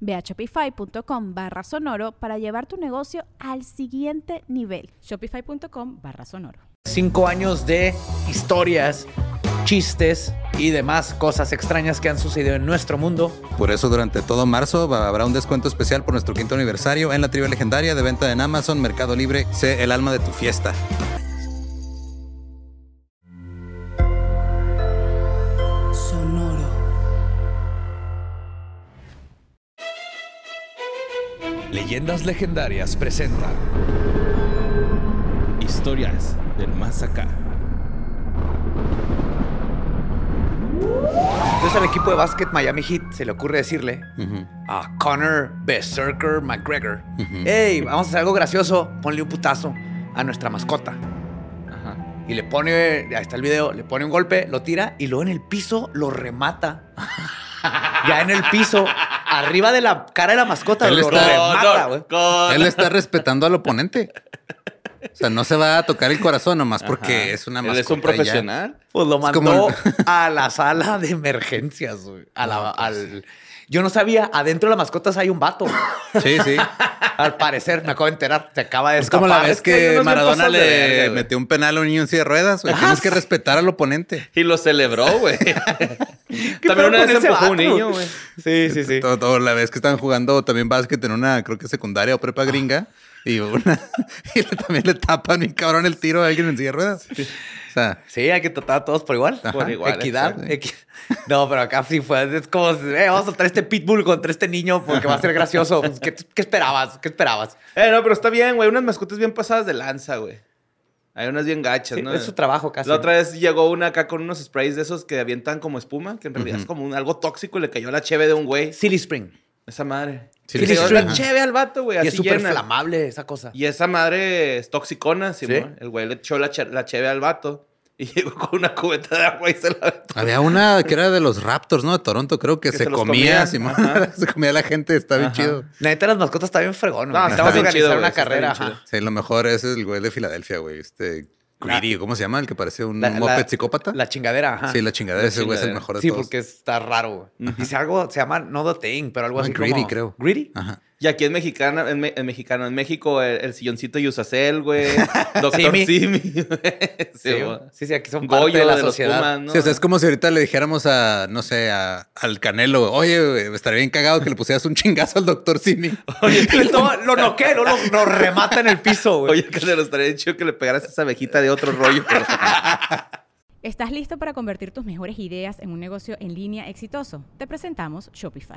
Ve a shopify.com barra sonoro para llevar tu negocio al siguiente nivel. Shopify.com barra sonoro. Cinco años de historias, chistes y demás cosas extrañas que han sucedido en nuestro mundo. Por eso durante todo marzo habrá un descuento especial por nuestro quinto aniversario en la tribu legendaria de venta en Amazon, Mercado Libre. Sé el alma de tu fiesta. Leyendas Legendarias presenta Historias del más acá. Entonces al equipo de básquet Miami Heat se le ocurre decirle a Connor Berserker McGregor, hey, vamos a hacer algo gracioso, ponle un putazo a nuestra mascota. Y le pone, ahí está el video, le pone un golpe, lo tira y luego en el piso lo remata. ya en el piso, arriba de la cara de la mascota, Él lo está- remata, güey. Él está respetando al oponente. O sea, no se va a tocar el corazón nomás porque es una Él mascota. es un ya. profesional. Pues lo mandó como a la sala de emergencias, güey. A la- al... Yo no sabía, adentro de las mascotas hay un vato. Sí, sí. Al parecer, me acabo de enterar, se acaba de Es como la escapar. vez Es que Maradona le verga, metió un penal a un niño en silla de ruedas. güey. Tienes que respetar al oponente. Y lo celebró, güey. ¿Qué pedo También una vez empujó un vato? niño, güey. Sí, sí, sí. Todo, todo la vez que estaban jugando también básquet en una, creo que secundaria o prepa gringa. Y, una, y le- también le tapan bien cabrón el tiro a alguien en silla de ruedas. O sea, Sí, hay que tratar a todos por igual. Por igual, Equidad. equi- No, pero acá sí fue. Es como, eh, vamos a soltar este pitbull contra este niño porque va a ser gracioso. ¿Qué, qué esperabas? ¿Qué esperabas? Eh, no, pero está bien, güey. Unas mascotas bien pasadas de lanza, güey. Hay unas bien gachas, Sí, ¿no? es su trabajo casi. La otra vez llegó una acá con unos sprays de esos que avientan como espuma, que en realidad es como un- algo tóxico y le cayó la cheve de un güey. Silly Spring. Esa madre. Sí, le la cheve al vato, güey. Y Así es súper llena. flamable esa cosa. Y esa madre es toxicona, sí, ¿Sí? El güey le echó la, che- la cheve al vato y llegó con una cubeta de agua y se la aventó. había una que era de los Raptors, ¿no? De Toronto, creo que, Que se, se comía. Simón. se comía la gente, está bien Ajá. chido. La neta, las mascotas está bien fregón. No, chido, güey, una carrera. ajá. Sí, lo mejor es el güey de Filadelfia, güey. Este Greedy, ¿cómo se llama? El que parece un La- la- moped psicópata. La chingadera, ajá. sí, la chingada. Ese güey es el chingadera. mejor de Sí, todos. porque está raro. Dice algo, se llama No The Thing, pero algo No, así Greedy, como... creo. ¿Greedy? Ajá. Y aquí en mexicano, en, Me- en mexicano, en México, el, el silloncito Yusacel, güey. Doctor Simi. Simi. sí, Sí, güey. sí, sí, aquí son parte Goyo de la de los sociedad. Pumas, ¿no? Sí, o sea, es como si ahorita le dijéramos a, no sé, a, al Canelo, oye, güey, estaría bien cagado que le pusieras un chingazo al doctor Simi. Y todo lo noquea, no lo, lo remata en el piso, güey. Oye, que se lo estaría chido que le pegaras esa abejita de otro rollo. pero- ¿Estás listo para convertir tus mejores ideas en un negocio en línea exitoso? Te presentamos Shopify.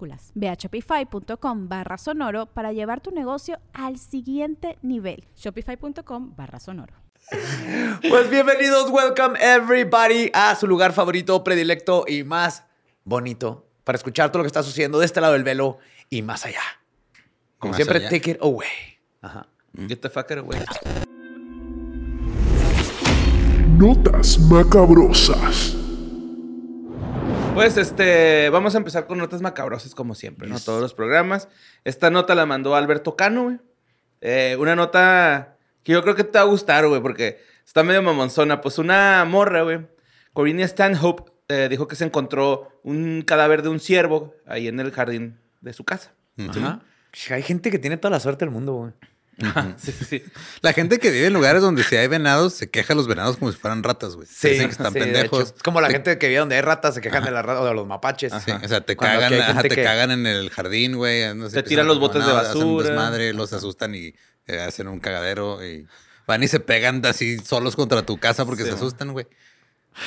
Ve a shopify.com barra sonoro para llevar tu negocio al siguiente nivel. Shopify.com barra sonoro. Pues bienvenidos, welcome everybody a su lugar favorito, predilecto y más bonito para escuchar todo lo que está sucediendo de este lado del velo y más allá. Como Más siempre, allá. take it away. Ajá. Get the fucker away. Notas macabrosas. Pues este, vamos a empezar con notas macabrosas como siempre, ¿no? Todos los programas. Esta nota la mandó Alberto Cano, güey. Eh, una nota que yo creo que te va a gustar, güey, porque está medio mamonzona. Pues una morra, güey. Corinne Stanhope eh, dijo que se encontró un cadáver de un ciervo ahí en el jardín de su casa. Ajá. Hay gente que tiene toda la suerte del mundo, güey. Sí, sí, sí. La gente que vive en lugares donde si hay venados se queja a los venados como si fueran ratas, güey. Dicen que están sí, de pendejos. Es como la Te- gente que vive donde hay ratas, se quejan de las ratas o de los mapaches. Sí, o sea, te Cuando cagan, ajá, te que- cagan en el jardín, güey. no sé, Te tiran los botes de nada, hacen un basura. desmadre, los asustan y eh, hacen un cagadero y van y se pegan así solos contra tu casa porque Sí, se asustan, güey.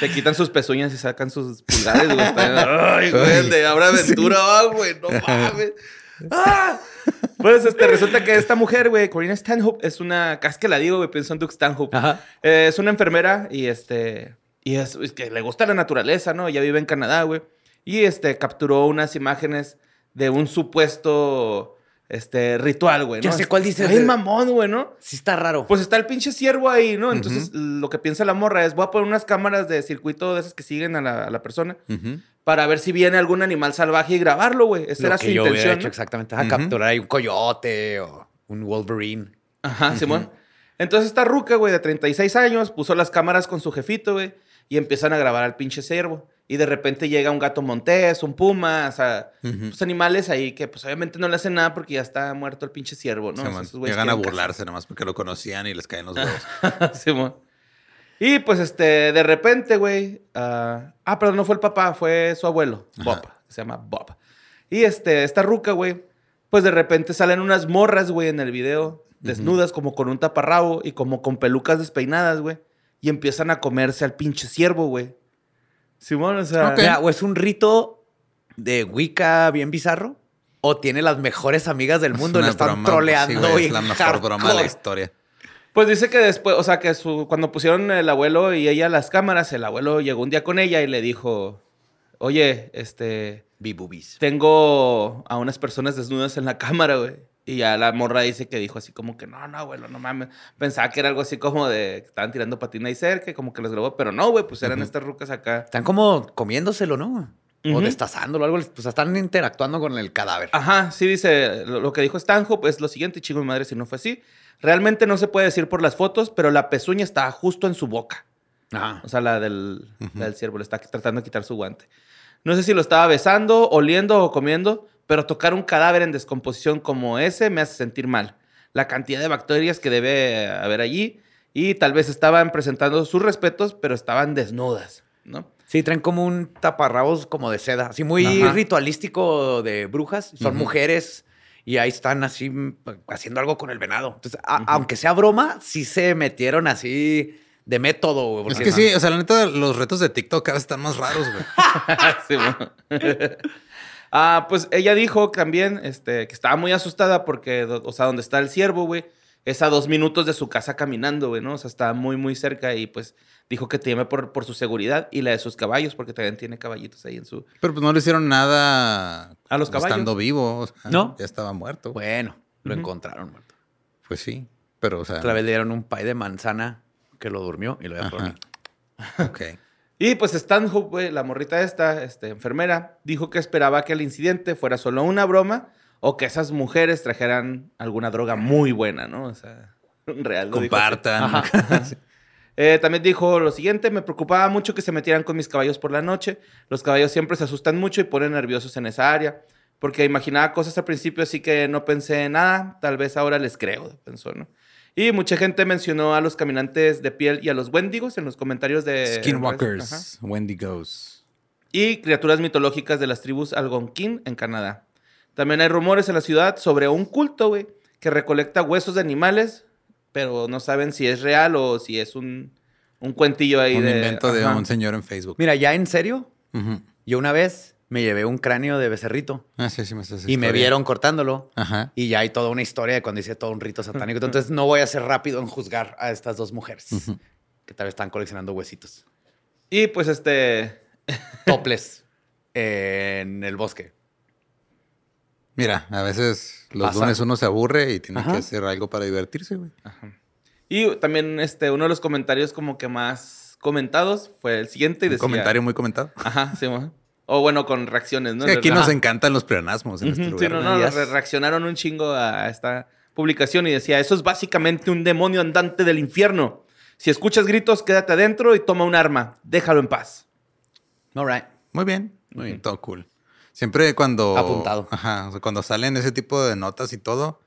Se quitan sus pezuñas y sacan sus pulgares, güey. Ay, güey, de Abra Aventura, ah, güey, no mames. ¡Ah! Pues este, resulta que esta mujer, güey, Corinne Stanhope, es una, casi que la digo, güey, pienso en Duke Stanhope. Eh, es una enfermera y este, y es, es que le gusta la naturaleza, ¿no? Ella vive en Canadá, güey. Y este, capturó unas imágenes de un supuesto, este, ritual, güey. ¿no? Ya sé cuál dices, Ay, de- mamón, güey, ¿no? Sí está raro. Pues está el pinche ciervo ahí, ¿no? Entonces, lo que piensa la morra es, voy a poner unas cámaras de circuito de esas que siguen a la, a la persona Ujú. Para ver si viene algún animal salvaje y grabarlo, güey. Esa Lo era que su yo hubiera intención. hecho ¿no? exactamente. Ajá, Ujú. capturar ahí un coyote o un Wolverine. Ajá, Simón. Entonces esta ruca, güey, de 36 años, puso las cámaras con su jefito, güey, y empiezan a grabar al pinche ciervo. Y de repente llega un gato montés, un puma, o sea, pues animales ahí que pues obviamente no le hacen nada porque ya está muerto el pinche ciervo, ¿no? Sí, O sea, man. esos Llegan a burlarse nomás porque lo conocían y les caen los huevos. Simón. Y pues este, de repente, güey, ah, ah, perdón, no fue el papá, fue su abuelo, Bob, se llama Bob. Y este, esta ruca, güey, pues de repente salen unas morras, güey, en el video, desnudas, como con un taparrabo y como con pelucas despeinadas, güey. Y empiezan a comerse al pinche ciervo, güey. Simón, o sea. Ok. Mira, o es un rito de Wicca bien bizarro, o tiene las mejores amigas del mundo y Es una están broma, troleando. sí, güey, es la mejor broma de la historia. Pues dice que después, o sea, que su, cuando pusieron el abuelo y ella las cámaras, el abuelo llegó un día con ella y le dijo: Oye, este. Bibubis. tengo a unas personas desnudas en la cámara, güey. Y ya la morra dice que dijo así como que, no, no, abuelo, no mames. Pensaba que era algo así como de que estaban tirando patina y cerca, y como que los grabó. Pero no, güey, pues eran estas rucas acá. Están como comiéndoselo, ¿no? O destazándolo, algo. Pues están interactuando con el cadáver. Ajá, sí dice, lo, lo que dijo Stanhope es lo siguiente, chingo mi madre si no fue así. Realmente no se puede decir por las fotos, pero la pezuña estaba justo en su boca. Ajá. O sea, la del, la del ciervo, le está tratando de quitar su guante. No sé si lo estaba besando, oliendo o comiendo, pero tocar un cadáver en descomposición como ese me hace sentir mal. La cantidad de bacterias que debe haber allí y tal vez estaban presentando sus respetos, pero estaban desnudas, ¿no? Sí, traen como un taparrabos como de seda, así muy Ajá. ritualístico de brujas. Son mujeres y ahí están así mm, haciendo algo con el venado. Entonces, a- aunque sea broma, sí se metieron así de método. güey, Es que sí, o sea, la neta, los retos de TikTok cada vez están más raros, güey. Sí, ah, pues ella dijo también este, que estaba muy asustada porque, o sea, donde está el ciervo, güey, es a dos minutos de su casa caminando, güey, ¿no? O sea, está muy, muy cerca y pues dijo que teme por, por su seguridad y la de sus caballos, porque también tiene caballitos ahí en su... Pero pues no le hicieron nada A los caballos. estando vivo. o sea, ¿No? Ya estaba muerto. Bueno, lo encontraron muerto. Pues sí, pero o sea... Otra vez le dieron un pay de manzana que lo durmió y lo dormir. Ok. Y pues Stanhope, güey, la morrita esta, este, enfermera, dijo que esperaba que el incidente fuera solo una broma o que esas mujeres trajeran alguna droga muy buena, ¿no? O sea, real. lo dijo. Eh, también dijo lo siguiente, me preocupaba mucho que se metieran con mis caballos por la noche. Los caballos siempre se asustan mucho y ponen nerviosos en esa área. Porque imaginaba cosas al principio, así que no pensé en nada. Tal vez ahora les creo, pensó, ¿no? Y mucha gente mencionó a los caminantes de piel y a los wendigos en los comentarios de... Skinwalkers, Wendigos. Y criaturas mitológicas de las tribus Algonquin en Canadá. También hay rumores en la ciudad sobre un culto, güey, que recolecta huesos de animales, pero no saben si es real o si es un, un cuentillo ahí Un de... invento de ajá. un señor en Facebook. Mira, ya en serio, yo una vez me llevé un cráneo de becerrito Ah, sí, sí me haces y me vieron cortándolo. Ajá. Y ya hay toda una historia de cuando hice todo un rito satánico. Entonces no voy a ser rápido en juzgar a estas dos mujeres que tal vez están coleccionando huesitos. Y pues este... Toples en el bosque. Mira, a veces los Pasa. lunes uno se aburre y tiene Ajá. que hacer algo para divertirse, güey. Y también este, uno de los comentarios como que más comentados fue el siguiente y Un decía... comentario muy comentado. Ajá, sí. O bueno, con reacciones, ¿no? Sí, aquí Ajá. nos encantan los pleonasmos en este lugar. sí, no, ¿no? re- reaccionaron un chingo a esta publicación y decía, eso es básicamente un demonio andante del infierno. Si escuchas gritos, quédate adentro y toma un arma. Déjalo en paz. All right. Muy bien, muy bien, todo cool. Siempre cuando... Apuntado. Ajá, o sea, cuando salen ese tipo de notas y todo,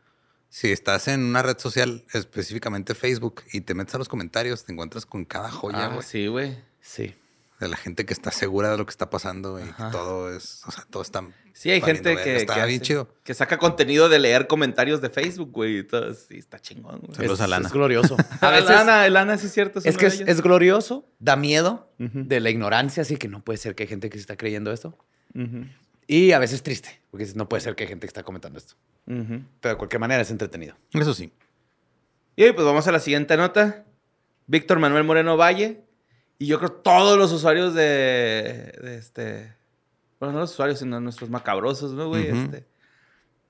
si estás en una red social, específicamente Facebook, y te metes a los comentarios, te encuentras con cada joya, Ah, güey. sí, güey. Sí. De la gente que está segura de lo que está pasando y que todo es... O sea, todo está... Sí, hay gente que, Está que bien hace- chido. que saca contenido de leer comentarios de Facebook, güey. y todo. Sí, está chingón, güey. Saludos es, a Lana. es glorioso. A veces Lana, Lana, sí es cierto. es que es, glorioso, da miedo de la ignorancia, así que no puede ser que hay gente que se está creyendo esto. Ujú, Y a veces triste, porque dices, no puede ser que hay gente que está comentando esto. Pero de cualquier manera es entretenido. Eso sí. Y hoy, pues vamos a la siguiente nota. Víctor Manuel Moreno Valle. Y yo creo todos los usuarios de, de este. Bueno, no los usuarios, sino nuestros macabrosos, ¿no, güey? Este.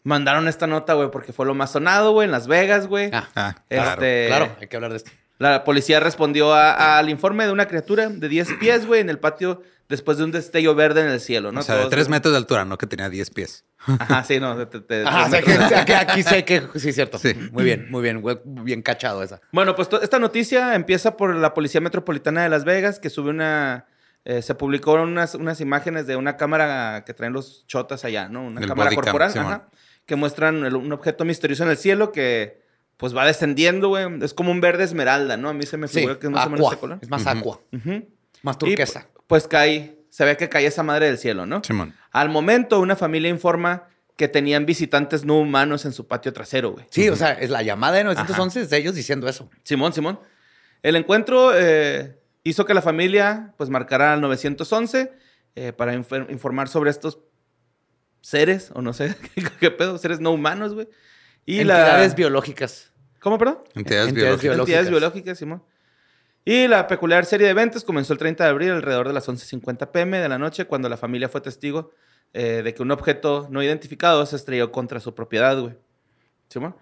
Mandaron esta nota, güey, porque fue lo más sonado, güey, en Las Vegas, güey. Ah, Ah, claro, Este- claro, hay que hablar de esto. La policía respondió a- al informe de una criatura de 10 pies, güey, en el patio después de un destello verde en el cielo, ¿no? o sea, de Todos- tres metros de altura, no que tenía 10 pies. Ajá, sí, no. de- de- de- Ajá, sé que, sé que aquí sé que sí, cierto. Sí. Muy bien, muy bien, güey, bien cachado esa. Bueno, pues esta noticia empieza por la Policía Metropolitana de Las Vegas, que sube una... eh, se publicó unas, unas imágenes de una cámara que traen los chotas allá, ¿no? Una El cámara body cam, corporal, ajá, que muestran el- un objeto misterioso en el cielo que pues va descendiendo, güey. Es como un verde esmeralda, ¿no? A mí se me Sí, figura que es más o menos ese color. Es más aqua, Ujú. más turquesa. pu- pues cae, se ve que cae esa madre del cielo, ¿no? Simón. Al momento, una familia informa que tenían visitantes no humanos en su patio trasero, güey. Sí, o sea, es la llamada de 911 es de ellos diciendo eso. Simón, Simón. El encuentro eh, hizo que la familia pues marcara al 911 eh, para informar sobre estos seres, o no sé qué pedo, seres no humanos, güey. Y Entidades la... biológicas. ¿Cómo, perdón? Entidades, Entidades biológicas. biológicas. Entidades biológicas, Simón. Y la peculiar serie de eventos comenzó el 30 de abril alrededor de las 11.50 pm de la noche cuando la familia fue testigo eh, de que un objeto no identificado se estrelló contra su propiedad, güey. ¿Simón?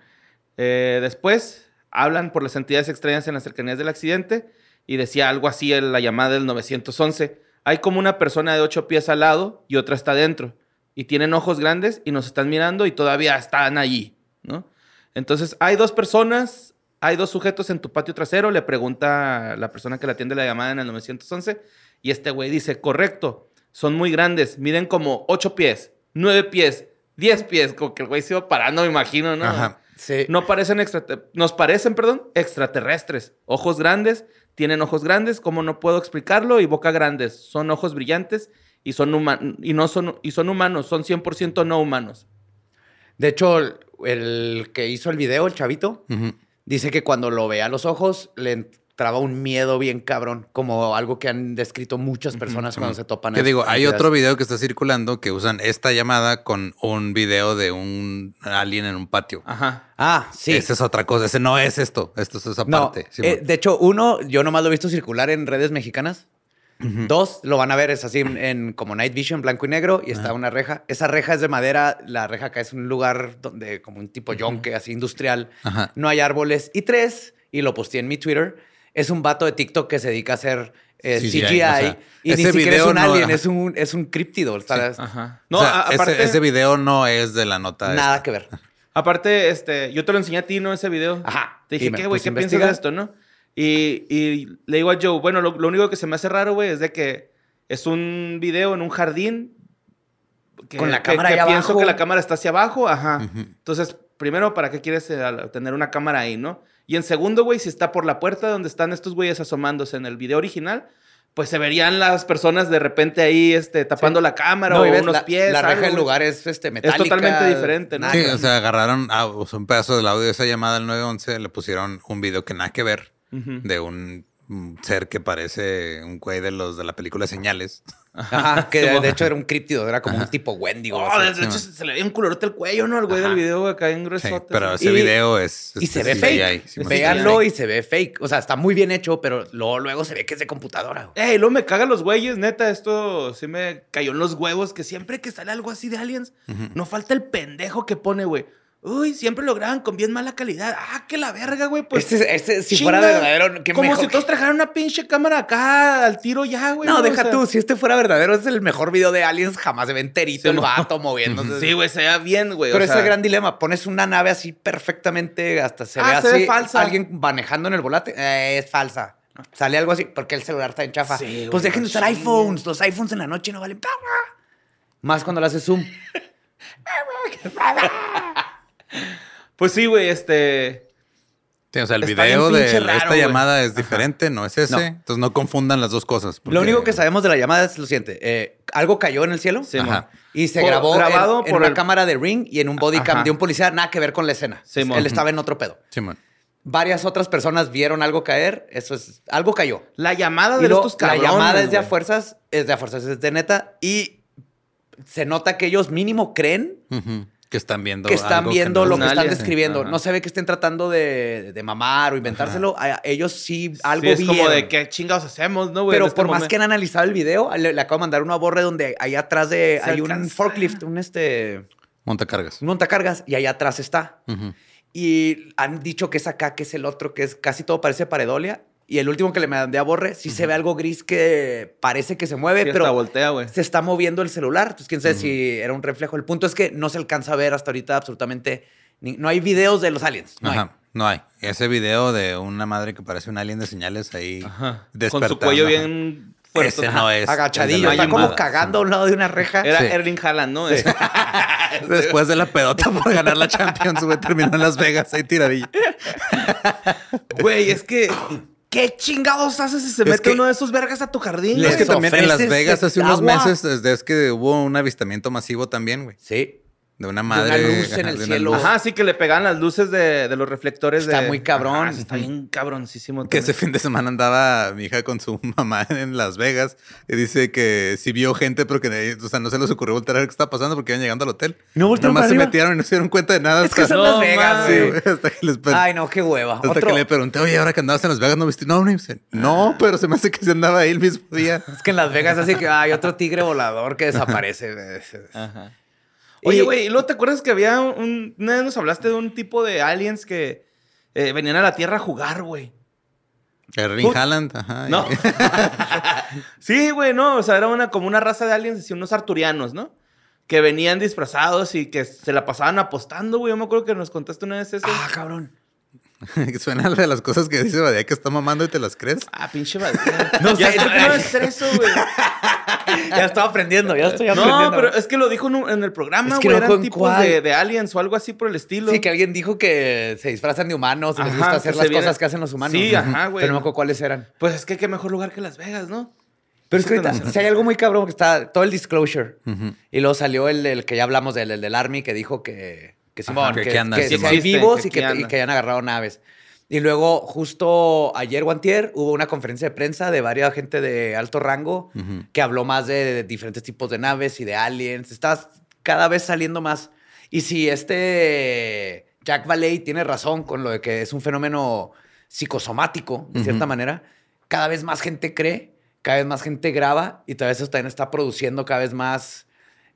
Eh, después hablan por las entidades extrañas en las cercanías del accidente y decía algo así en la llamada del 911. Hay como una persona de ocho pies al lado y otra está dentro. Y tienen ojos grandes y nos están mirando y todavía están allí, ¿no? Entonces, hay dos personas, hay dos sujetos en tu patio trasero, le pregunta la persona que le atiende la llamada en el 911 y este güey dice, correcto, son muy grandes, miden como ocho pies, nueve pies, diez pies, como que el güey se iba parando, me imagino, ¿no? Ajá. Sí. No parecen nos parecen, perdón, extraterrestres. Ojos grandes, tienen ojos grandes, como no puedo explicarlo, y boca grandes. Son ojos brillantes y son humanos y no son y son humanos, son 100% no humanos. De hecho, el, que hizo el video, el chavito, dice que cuando lo ve a los ojos le entraba un miedo bien cabrón, como algo que han descrito muchas personas cuando se topan. Que a digo, hay otro video que está circulando que usan esta llamada con un video de un alien en un patio. Ajá. Ah, sí. Esa es otra cosa. Ese no es esto. Esto es esa No, parte. eh, de hecho, uno, yo nomás lo he visto circular en redes mexicanas. Dos, lo van a ver, es así en, en como Night Vision, blanco y negro, y está una reja. Esa reja es de madera, la reja acá es un lugar donde, como un tipo yonque, así industrial. Ajá. No hay árboles. Y tres, y lo posteé en mi Twitter, es un vato de TikTok que se dedica a hacer eh, CGI, CGI. o sea, y ni siquiera es video un no- alien, ajá. es un, es un críptido. Ajá. No, aparte, ese, ese video no es de la nota. Nada esta. que ver. aparte, este, yo te lo enseñé a ti, ¿no? Ese video. Ajá. Te dije, ¿qué, güey? ¿Qué a piensas de esto, no? Y, y le digo a Joe, bueno, lo, lo único que se me hace raro, güey, es de que es un video en un jardín. Que, Con la que- cámara que ahí pienso abajo. que la cámara está hacia abajo, ajá. Entonces, primero, ¿para qué quieres eh, tener una cámara ahí, no? Y en segundo, güey, si está por la puerta donde están estos güeyes asomándose en el video original, pues se verían las personas de repente ahí este, tapando la cámara No, o unos la, pies. la reja del lugar es este, metálica. totalmente diferente, Sí, que o sea, agarraron ah, o sea, un pedazo del audio de esa llamada al 911, le pusieron un video que nada que ver De un, un ser que parece un güey de los de la película Señales. Ajá, que de, de hecho era un críptido, era como un tipo Wendigo. Oh, de hecho, se le veía un colorote el cuello, ¿no? El güey Ajá. del video acá en Sí, gruesote. pero ese Y- video es... Y se este, ve CGI, fake. sí, Véanlo y se ve fake. O sea, está muy bien hecho, pero luego, luego se ve que es de computadora. güey. Ey, luego me cagan los güeyes, neta, esto sí me cayó en los huevos, que siempre que sale algo así de aliens, no falta el pendejo que pone, güey. Uy, siempre lo graban con bien mala calidad. Ah, que la verga, güey. Pues. Este, este, si chinga. fuera verdadero, qué Como mejor si todos trajeran una pinche cámara acá al tiro ya, güey. No, deja sea, tú. Si este fuera verdadero, es el mejor video de aliens. Jamás se ve enterito Sí, el vato moviéndose. Sí, güey, se vea bien, güey. Pero o ese sea, es el gran dilema. Pones una nave así perfectamente, hasta se Ah, ve se ve así. falsa. Alguien manejando en el volante. Eh, es falsa. Sale algo así, porque el celular está en chafa. Sí, güey, pues dejen de usar iPhones. Los iPhones en la noche no valen. Más cuando le haces zoom. Pues sí, güey, este. Sí, o sea, el Está video bien de pinche raro, esta güey. llamada es diferente, no es ese. No. Entonces no confundan las dos cosas. porque- Lo único que sabemos de la llamada es lo siguiente. eh, algo cayó en el cielo. Sí, Ajá. Y se Por- grabó grabado en, en por una el- cámara de Ring y en un body cam Ajá. de un policía. Nada que ver con la escena. Sí. Él estaba en otro pedo. Simón. Varias otras personas vieron algo caer. Eso es... Algo cayó. La llamada Y de luego, estos la llamada es de a güey. fuerzas. Es de a fuerzas. Es de neta. Y se nota que ellos mínimo creen Ujú. Que están viendo. que están algo viendo no lo que están describiendo. Ajá. No se ve que estén tratando de, de mamar o inventárselo. A- ellos sí algo Sí, es vieron. como de qué chingados hacemos, ¿no, güey? Pero este por más que han analizado el video, le, le acabo de mandar una borre donde allá atrás de Se hay un forklift, un este Montacargas. un montacargas y allá atrás está. Y han dicho que es acá, que es el otro, que es casi todo parece paredolia. Y el último que le mandé a borre, sí se ve algo gris que parece que se mueve, Sí, pero voltea, se está moviendo el celular. Entonces, quién sabe si era un reflejo. El punto es que no se alcanza a ver hasta ahorita absolutamente. ni- no hay videos de los aliens. No hay. Ajá. No hay. Ese video de una madre que parece un alien de señales ahí. Ajá. Con su cuello bien fuerte. Ese no es. Agachadillo, está como cagando a un lado de una reja. Era Sí. Erling Haaland, ¿no? Después de la pedota por ganar la Champions, güey, terminó en Las Vegas ahí tiradillo. Güey, es que. ¿Qué chingados haces si se Es mete que- uno de esos vergas a tu jardín? Es que también en Las Vegas hace unos agua. meses, desde es que hubo un avistamiento masivo también, güey. Sí. De una una madre. luz en el de cielo. luz. Ajá, sí que le pegaban las luces de, de los reflectores Está de- muy cabrón. Ajá, está bien cabroncísimo. Que ese fin de semana andaba mi hija con su mamá en Las Vegas y dice que sí vio gente, pero que o sea, no se les ocurrió voltear a ver qué estaba pasando porque iban llegando al hotel. ¿No voltearon Nomás se arriba? metieron y no se dieron cuenta de nada. Es que hasta- son No Las Vegas. Sí, hasta que les Ay, no, qué hueva. Hasta Otro- que le pregunté, oye, ahora que andabas en Las Vegas, ¿no viste? No, no, no, pero se me hace que se andaba ahí el mismo día. Es que en Las Vegas así que hay otro tigre volador que desaparece. Ajá. Oye, güey, ¿y luego te acuerdas que había un... Una vez nos hablaste de un tipo de aliens que eh, venían a la Tierra a jugar, güey. Erling Haaland, ajá. ¿No? sí, güey, no. O sea, era una, como una raza de aliens, así, unos arturianos, ¿no? Que venían disfrazados y que se la pasaban apostando, güey. Yo me acuerdo que nos contaste una vez eso. Ah, cabrón. Suena de las cosas que dice Badía que está mamando y te las crees. Ah, pinche madre. No ya sé, no- que no es eso, güey. Ya estaba aprendiendo, ya estoy aprendiendo. No, pero es que lo dijo en, un- en el programa, Es que güey. no tipos de, de aliens o algo así por el estilo. Sí, que alguien dijo que se disfrazan de humanos y les gusta hacer las viene- cosas que hacen los humanos. Sí, ajá, güey. Pero no me acuerdo cuáles eran. Pues es que qué mejor lugar que Las Vegas, ¿no? Pero es que ahorita, si hay algo muy cabrón que está todo el disclosure. Y luego salió el, el que ya hablamos del, el del Army que dijo que, que Simón, que que, andan, que sí hay vivos que y, que, y hayan agarrado naves. Y luego, justo ayer o antier, hubo una conferencia de prensa de varias gente de alto rango que habló más de, de diferentes tipos de naves y de aliens. Está cada vez saliendo más. Y si este Jack Valley tiene razón con lo de que es un fenómeno psicosomático, de cierta manera, cada vez más gente cree, cada vez más gente graba y tal vez eso también está produciendo cada vez más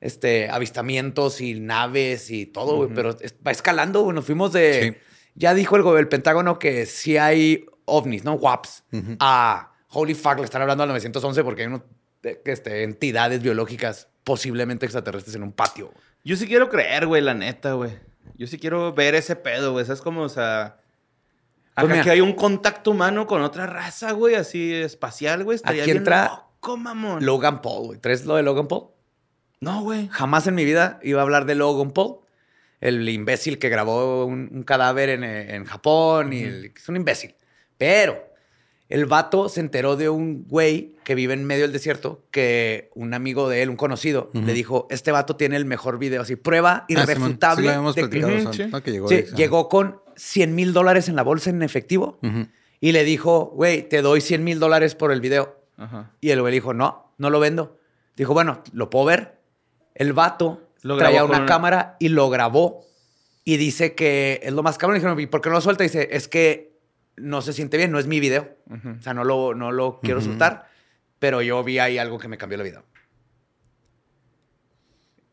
este, avistamientos y naves y todo, güey. Pero es- va escalando, güey. Nos fuimos de... Sí. Ya dijo el, el Pentágono que sí hay ovnis, ¿no? WAPs. Ujú. A holy fuck, le están hablando al 911 porque hay unos, eh, este, entidades biológicas posiblemente extraterrestres en un patio. Yo sí quiero creer, güey, la neta, güey. Yo sí quiero ver ese pedo, güey. ¿Sabes cómo, o sea... Acá Pues mira. que hay un contacto humano con otra raza, güey, así espacial, güey. Estaría Aquí bien entra loco, mamón. Logan Paul, güey. ¿Traes lo de Logan Paul? No, güey. Jamás en mi vida iba a hablar de Logan Paul. El imbécil que grabó un, un cadáver en, en Japón y el- es un imbécil. Pero el vato se enteró de un güey que vive en medio del desierto que un amigo de él, un conocido, le dijo, este vato tiene el mejor video, así, prueba Ah, irrefutable. Sí, de sí. ¿no? Que llegó. Sí, llegó con 100 mil dólares en la bolsa en efectivo y le dijo, güey, te doy 100 mil dólares por el video. Y el güey dijo, no, no lo vendo. Dijo, bueno, ¿lo puedo ver? El vato Lo traía una cámara y lo grabó. Y dice que es lo más cabrón. Y dijeron, ¿y por qué no lo suelta? Dice, es que no se siente bien, no es mi video. O sea, no lo, no lo quiero soltar. Pero yo vi ahí algo que me cambió la vida.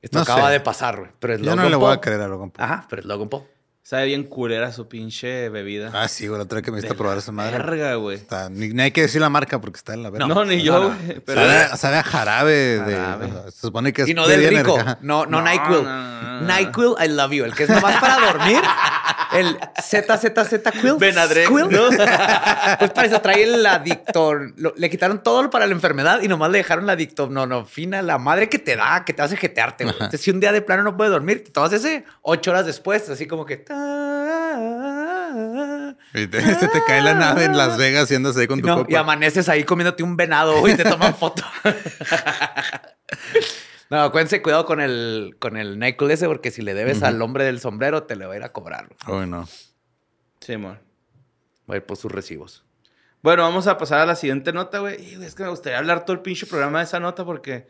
Esto No acaba sé. de pasar, güey. Pero es Yo no le voy a creer a Logan Paul. Ajá, pero es Logan Paul. Sabe bien culera su pinche bebida. Ah, sí, güey, la otra vez que me De diste a probar esa la madre. Verga, güey. Está- ni, ni hay que decir la marca porque está en la verga. No, ni yo, güey. Pero sabe, a- sabe a jarabe, Jarabe. de. o sea, se supone que es Y no del rico. No, no, No, NyQuil. no. NyQuil, I love you. El que es nomás para dormir. El ZZZ Quill. Benadryl, Quill. ¿no? Pues para eso trae el adictor. Lo- le quitaron todo para la enfermedad y nomás le dejaron la adictor. No, no, fina, la madre que te da, que te hace jetearte, güey. Entonces, si un día de plano no puedes dormir, te tomas ese ocho horas después, así como que. Y te- se te cae la nave en Las Vegas y andas ahí con tu No, copa. y amaneces ahí comiéndote un venado y te toman foto. no, acuérdense, cuidado con el, con el NyQuil ese, porque si le debes al hombre del sombrero, te le va a ir a cobrar. Uy, no. Sí, mon. Va a ir por sus recibos. Bueno, vamos a pasar a la siguiente nota, güey, Es que me gustaría hablar todo el pinche programa de esa nota porque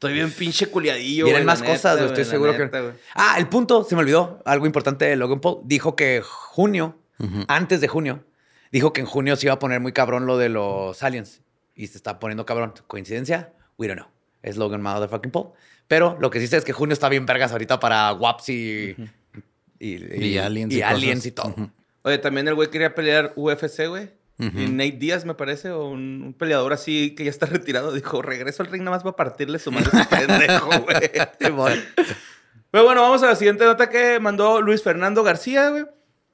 estoy bien pinche culiadillo. Vienen más cosas, güey, estoy seguro neta, que. güey. Ah, el punto, se me olvidó. Algo importante de Logan Paul. Dijo que junio, antes de junio, dijo que en junio se iba a poner muy cabrón lo de los aliens. Y se está poniendo cabrón. ¿Coincidencia? We don't know. Es Logan Motherfucking Paul. Pero lo que sí sé es que junio está bien vergas ahorita para WAPs y, y, Y aliens y, y aliens cosas. y todo. Oye, también el güey quería pelear UFC, güey. Y Nate Díaz, me parece, o un, un peleador así que ya está retirado, dijo, regreso al ring nada más para partirle su madre a ese pendejo, güey. Pero bueno, vamos a la siguiente nota que mandó Luis Fernando García, güey.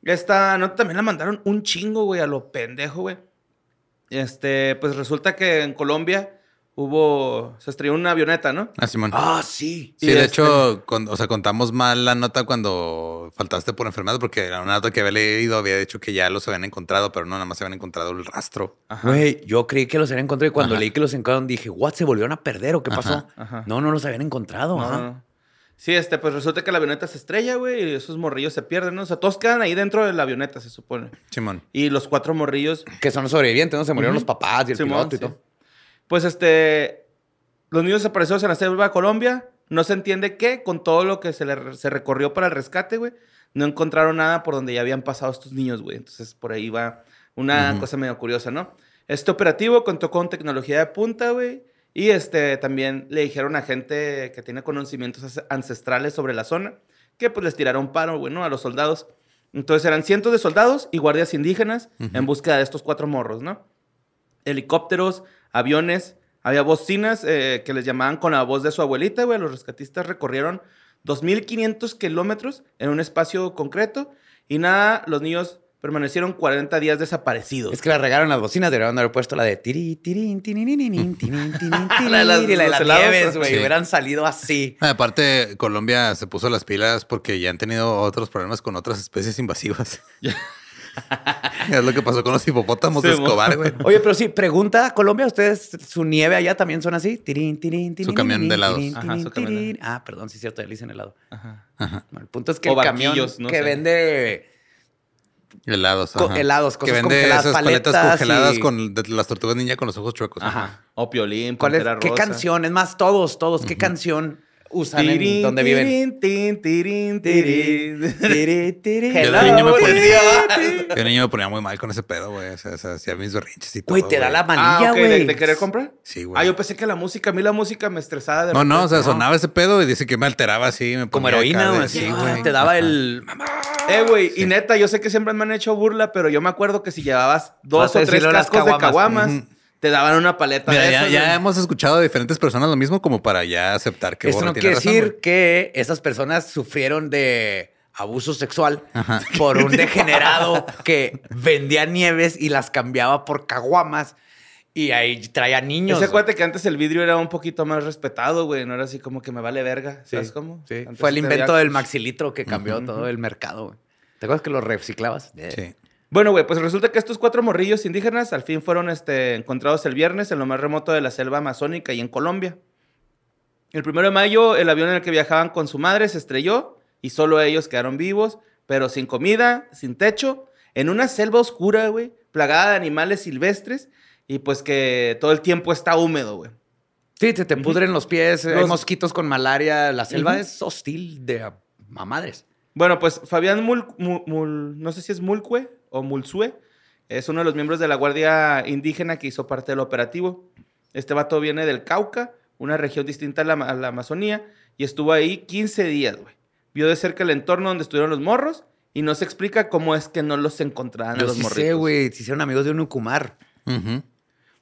Esta nota también la mandaron un chingo, güey, a lo pendejo, güey. Este, pues resulta que en Colombia hubo, se estrelló una avioneta, ¿no? Ah, Simón. Ah, sí. Sí, Y de este- hecho, con- o sea, contamos mal la nota cuando faltaste por enfermedad, porque era una nota que había leído, había dicho que ya los habían encontrado, pero no, nada más habían encontrado el rastro. Ajá. Güey, yo creí que los habían encontrado y cuando Ajá. leí que los encontraron dije, ¿what? ¿Se volvieron a perder o qué pasó? Ajá. No, no los habían encontrado. No. Sí, este, pues resulta que la avioneta se estrella, güey, y esos morrillos se pierden, ¿no? O sea, todos quedan ahí dentro de la avioneta, se supone. Simón. Y los cuatro morrillos Que son los sobrevivientes, ¿no? Se murieron los papás y el Simón, piloto y sí. todo. Pues este, los niños desaparecidos en la selva de Colombia, no se entiende qué, con todo lo que se, le, se recorrió para el rescate, güey, no encontraron nada por donde ya habían pasado estos niños, güey. Entonces por ahí va una cosa medio curiosa, ¿no? Este operativo contó con tecnología de punta, güey. Y este, también le dijeron a gente que tiene conocimientos ancestrales sobre la zona que pues les tiraron paro, güey, ¿no? A los soldados. Entonces eran cientos de soldados y guardias indígenas en búsqueda de estos cuatro morros, ¿no? Helicópteros, aviones, había bocinas eh, que les llamaban con la voz de su abuelita, güey. Los rescatistas recorrieron 2.500 kilómetros en un espacio concreto y nada, los niños permanecieron 40 días desaparecidos. Es que la regaron las bocinas, deberían haber puesto la de tiri, tirin, tirinininin, tirin, La de las- y la de las nieves, güey. Sí. Hubieran salido así. Aparte, Colombia se puso las pilas porque ya han tenido otros problemas con otras especies invasivas. es lo que pasó con los hipopótamos de Sí. Escobar, güey. Oye, pero sí, pregunta, ¿Colombia, ustedes, su nieve allá también son así? Tirin, tirin, tirin, camión de helados. tirin, Ajá, tirin, su camión de- tirin. Ah, perdón, sí es cierto, ya le dicen helado. Ajá. No, el punto es que O el camión no que sé. vende Helados. Ajá. helados, Que cosas vende congeladas, esas paletas, paletas congeladas y- con de las tortugas ninja con los ojos chuecos. Ajá. O Piolín, ¿Cuál es? ¿Qué canción? Es más, todos, todos, ¿qué canción usan en Tirín, donde viven? tirín, tirín, tirín, tirín. Tiri, tiri. Yo niño me ponía, yo de niño me ponía muy mal con ese pedo, güey. O sea, o sea, hacía mis berrinches y todo. Güey, te da la Ah, manilla, ok, güey. ¿de, de querer comprar? Sí, güey. Ah, yo pensé que la música, a mí la música me estresaba de No, no, o sea, sonaba ese pedo y dice que me alteraba así. Me Como heroína, güey. Sí, así, güey. Te daba el... Eh, güey, y neta, yo sé que siempre me han hecho burla, pero yo me acuerdo que si llevabas dos o tres cascos de caguamas. Te daban una paleta Mira, de ya, ya hemos escuchado de diferentes personas lo mismo como para ya aceptar que Esto no tiene quiere razón, decir güey. que esas personas sufrieron de abuso sexual Ajá. por un degenerado que vendía nieves y las cambiaba por caguamas y ahí traía niños. Ese cuate que antes el vidrio era un poquito más respetado, güey. No era así como que me vale verga. Sí, ¿Sabes cómo? sí. Antes Fue el invento del maxilitro que cambió todo el mercado. güey. ¿Te acuerdas que lo reciclabas? Sí. Bueno, güey, pues resulta que estos cuatro morrillos indígenas al fin fueron este, encontrados el viernes en lo más remoto de la selva amazónica y en Colombia. El primero de mayo, el avión en el que viajaban con su madre se estrelló y solo ellos quedaron vivos, pero sin comida, sin techo, en una selva oscura, güey, plagada de animales silvestres y pues que todo el tiempo está húmedo, güey. Sí, te, te pudren los pies, hay Los- mosquitos con malaria. La selva es hostil de a, a madres. Bueno, pues Fabián Mul, Mul- Mul- no sé si es Mulcue o Mulsue, es uno de los miembros de la Guardia Indígena que hizo parte del operativo. Este vato viene del Cauca, una región distinta a la, a la Amazonía, y estuvo ahí 15 días, güey. Vio de cerca el entorno donde estuvieron los morros y no se explica cómo es que no los encontraban a los sí morritos. sé, güey. Se hicieron amigos de un Ucumar.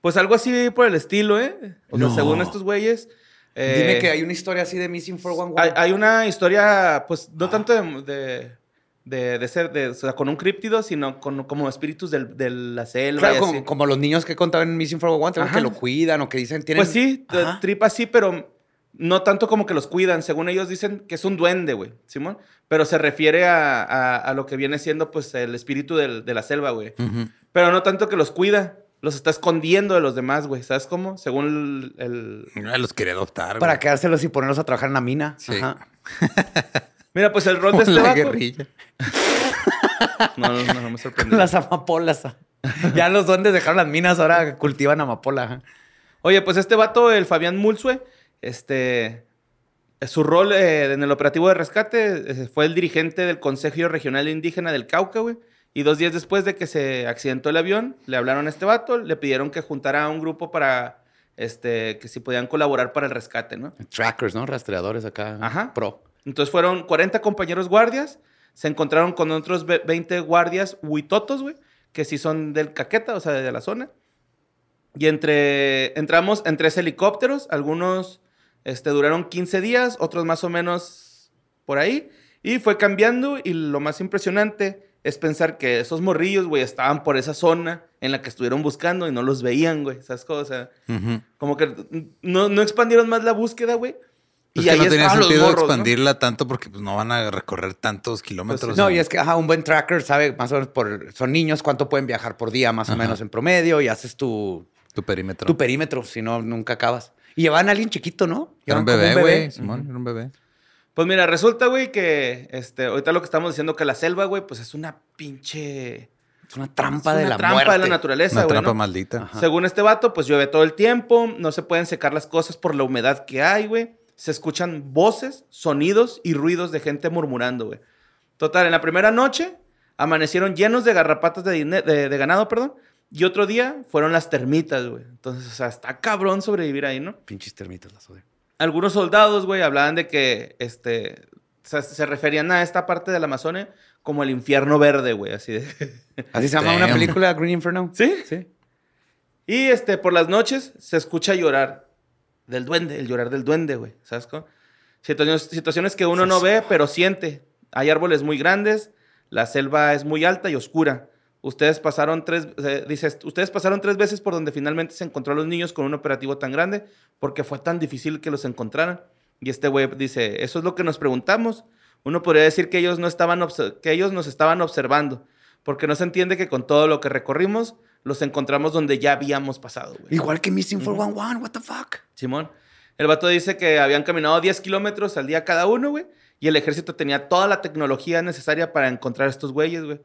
Pues algo así por el estilo, ¿eh? O sea, No. según estos güeyes. Eh, Dime que hay una historia así de Missing 411. hay, hay una historia, pues, no tanto de, de, de- de ser, de, o sea, con un críptido, sino con como espíritus del- de la selva. Claro, y como, así. como los niños que contaban en Missing 411, Ajá. que lo cuidan o que dicen tienen... Pues sí, Ajá. tripa sí, pero no tanto como que los cuidan. Según ellos dicen que es un duende, güey, Simón. Pero se refiere a, a- a lo que viene siendo, pues, el espíritu del- de la selva, güey. Pero no tanto que los cuida, los está escondiendo de los demás, güey. ¿Sabes cómo? Según el... el- Los quería adoptar. Para güey. quedárselos y ponerlos a trabajar en la mina. Sí. Ajá. Mira, pues el rol de este la vato... guerrilla. No, no, no, no me sorprendió. Las amapolas. ya los duendes dejaron las minas, ahora cultivan amapola. Oye, pues este vato, el Fabián Mulsue, este... Su rol eh, en el operativo de rescate eh, fue el dirigente del Consejo Regional Indígena del Cauca, güey. Y dos días después de que se accidentó el avión, le hablaron a este vato, le pidieron que juntara a un grupo para, este, que si podían colaborar para el rescate, ¿no? Trackers, ¿no? Rastreadores acá. Ajá. Pro. Entonces fueron 40 compañeros guardias, se encontraron con otros ve- 20 guardias huitotos, güey, que sí son del Caqueta, o sea, de la zona. Y entre, entramos en tres helicópteros, algunos este, duraron 15 días, otros más o menos por ahí, y fue cambiando, y lo más impresionante es pensar que esos morrillos, güey, estaban por esa zona en la que estuvieron buscando y no los veían, güey, esas cosas. Ujú. Como que no, no expandieron más la búsqueda, güey. Pues que no tenía sentido morros, ¿no? expandirla tanto porque pues, no van a recorrer tantos kilómetros. No, o- y es que ajá, un buen tracker sabe más o menos por... Son niños cuánto pueden viajar por día, más o menos en promedio, y haces tu, tu perímetro. tu perímetro, si no, nunca acabas. Y llevan a alguien chiquito, ¿no? Era un bebé, güey. Simón, era un bebé. Pues mira, resulta, güey, que este, ahorita lo que estamos diciendo que la selva, güey, pues es una pinche. Es una trampa es de una la trampa muerte. de la naturaleza, Una güey. trampa ¿no? maldita. Ajá. Según este vato, pues llueve todo el tiempo, no se pueden secar las cosas por la humedad que hay, güey. Se escuchan voces, sonidos y ruidos de gente murmurando, güey. Total, en la primera noche amanecieron llenos de garrapatas de- de ganado, perdón. Y otro día fueron las termitas, güey. Entonces, o sea, está cabrón sobrevivir ahí, ¿no? Pinches termitas las odio. Algunos soldados, güey, hablaban de que este, se, se referían a esta parte del Amazonia como el infierno verde, güey, así de... Así se llama una película, Green Inferno. ¿Sí? Sí. Y este, por las noches se escucha llorar del duende, el llorar del duende, güey, ¿sabes cómo? Situaciones, situaciones que uno no ve, pero siente. Hay árboles muy grandes, la selva es muy alta y oscura. Ustedes pasaron tres, eh, dices, ustedes pasaron tres veces por donde finalmente se encontró a los niños con un operativo tan grande porque fue tan difícil que los encontraran. Y este güey dice, eso es lo que nos preguntamos. Uno podría decir que ellos no estaban, que ellos nos estaban observando, porque no se entiende que con todo lo que recorrimos los encontramos donde ya habíamos pasado, güey. Igual que Missing 411, what the fuck. Simón. El vato dice que habían caminado 10 kilómetros al día cada uno, güey. Y el ejército tenía toda la tecnología necesaria para encontrar a estos güeyes, güey.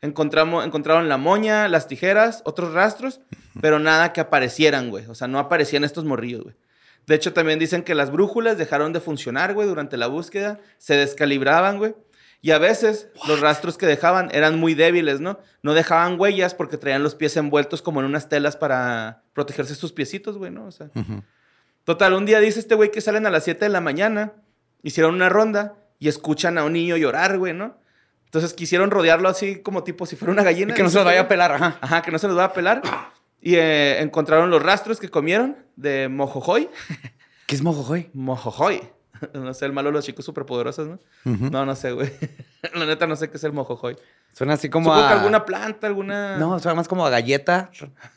Encontramos, encontraron la moña, las tijeras, otros rastros, pero nada que aparecieran, güey. O sea, no aparecían estos morrillos, güey. De hecho, también dicen que las brújulas dejaron de funcionar, güey, durante la búsqueda. Se descalibraban, güey. Y a veces los rastros que dejaban eran muy débiles, ¿no? No dejaban huellas porque traían los pies envueltos como en unas telas para protegerse sus piecitos, güey, ¿no? O sea. Total, un día dice este güey que salen a las 7 de la mañana, hicieron una ronda y escuchan a un niño llorar, güey, ¿no? Entonces quisieron rodearlo así como tipo si fuera una gallina. Y que no se los vaya a pelar, ajá. Ajá, que no se los vaya a pelar. Y eh, encontraron los rastros que comieron de mojojoy. ¿Qué es mojojoy? Mojojoy. No sé, el malo de los chicos superpoderosos, ¿no? No, no sé, güey. La neta no sé qué es el mojojoy. Suena así como Supongo a... que alguna planta, alguna... No, suena más como a galleta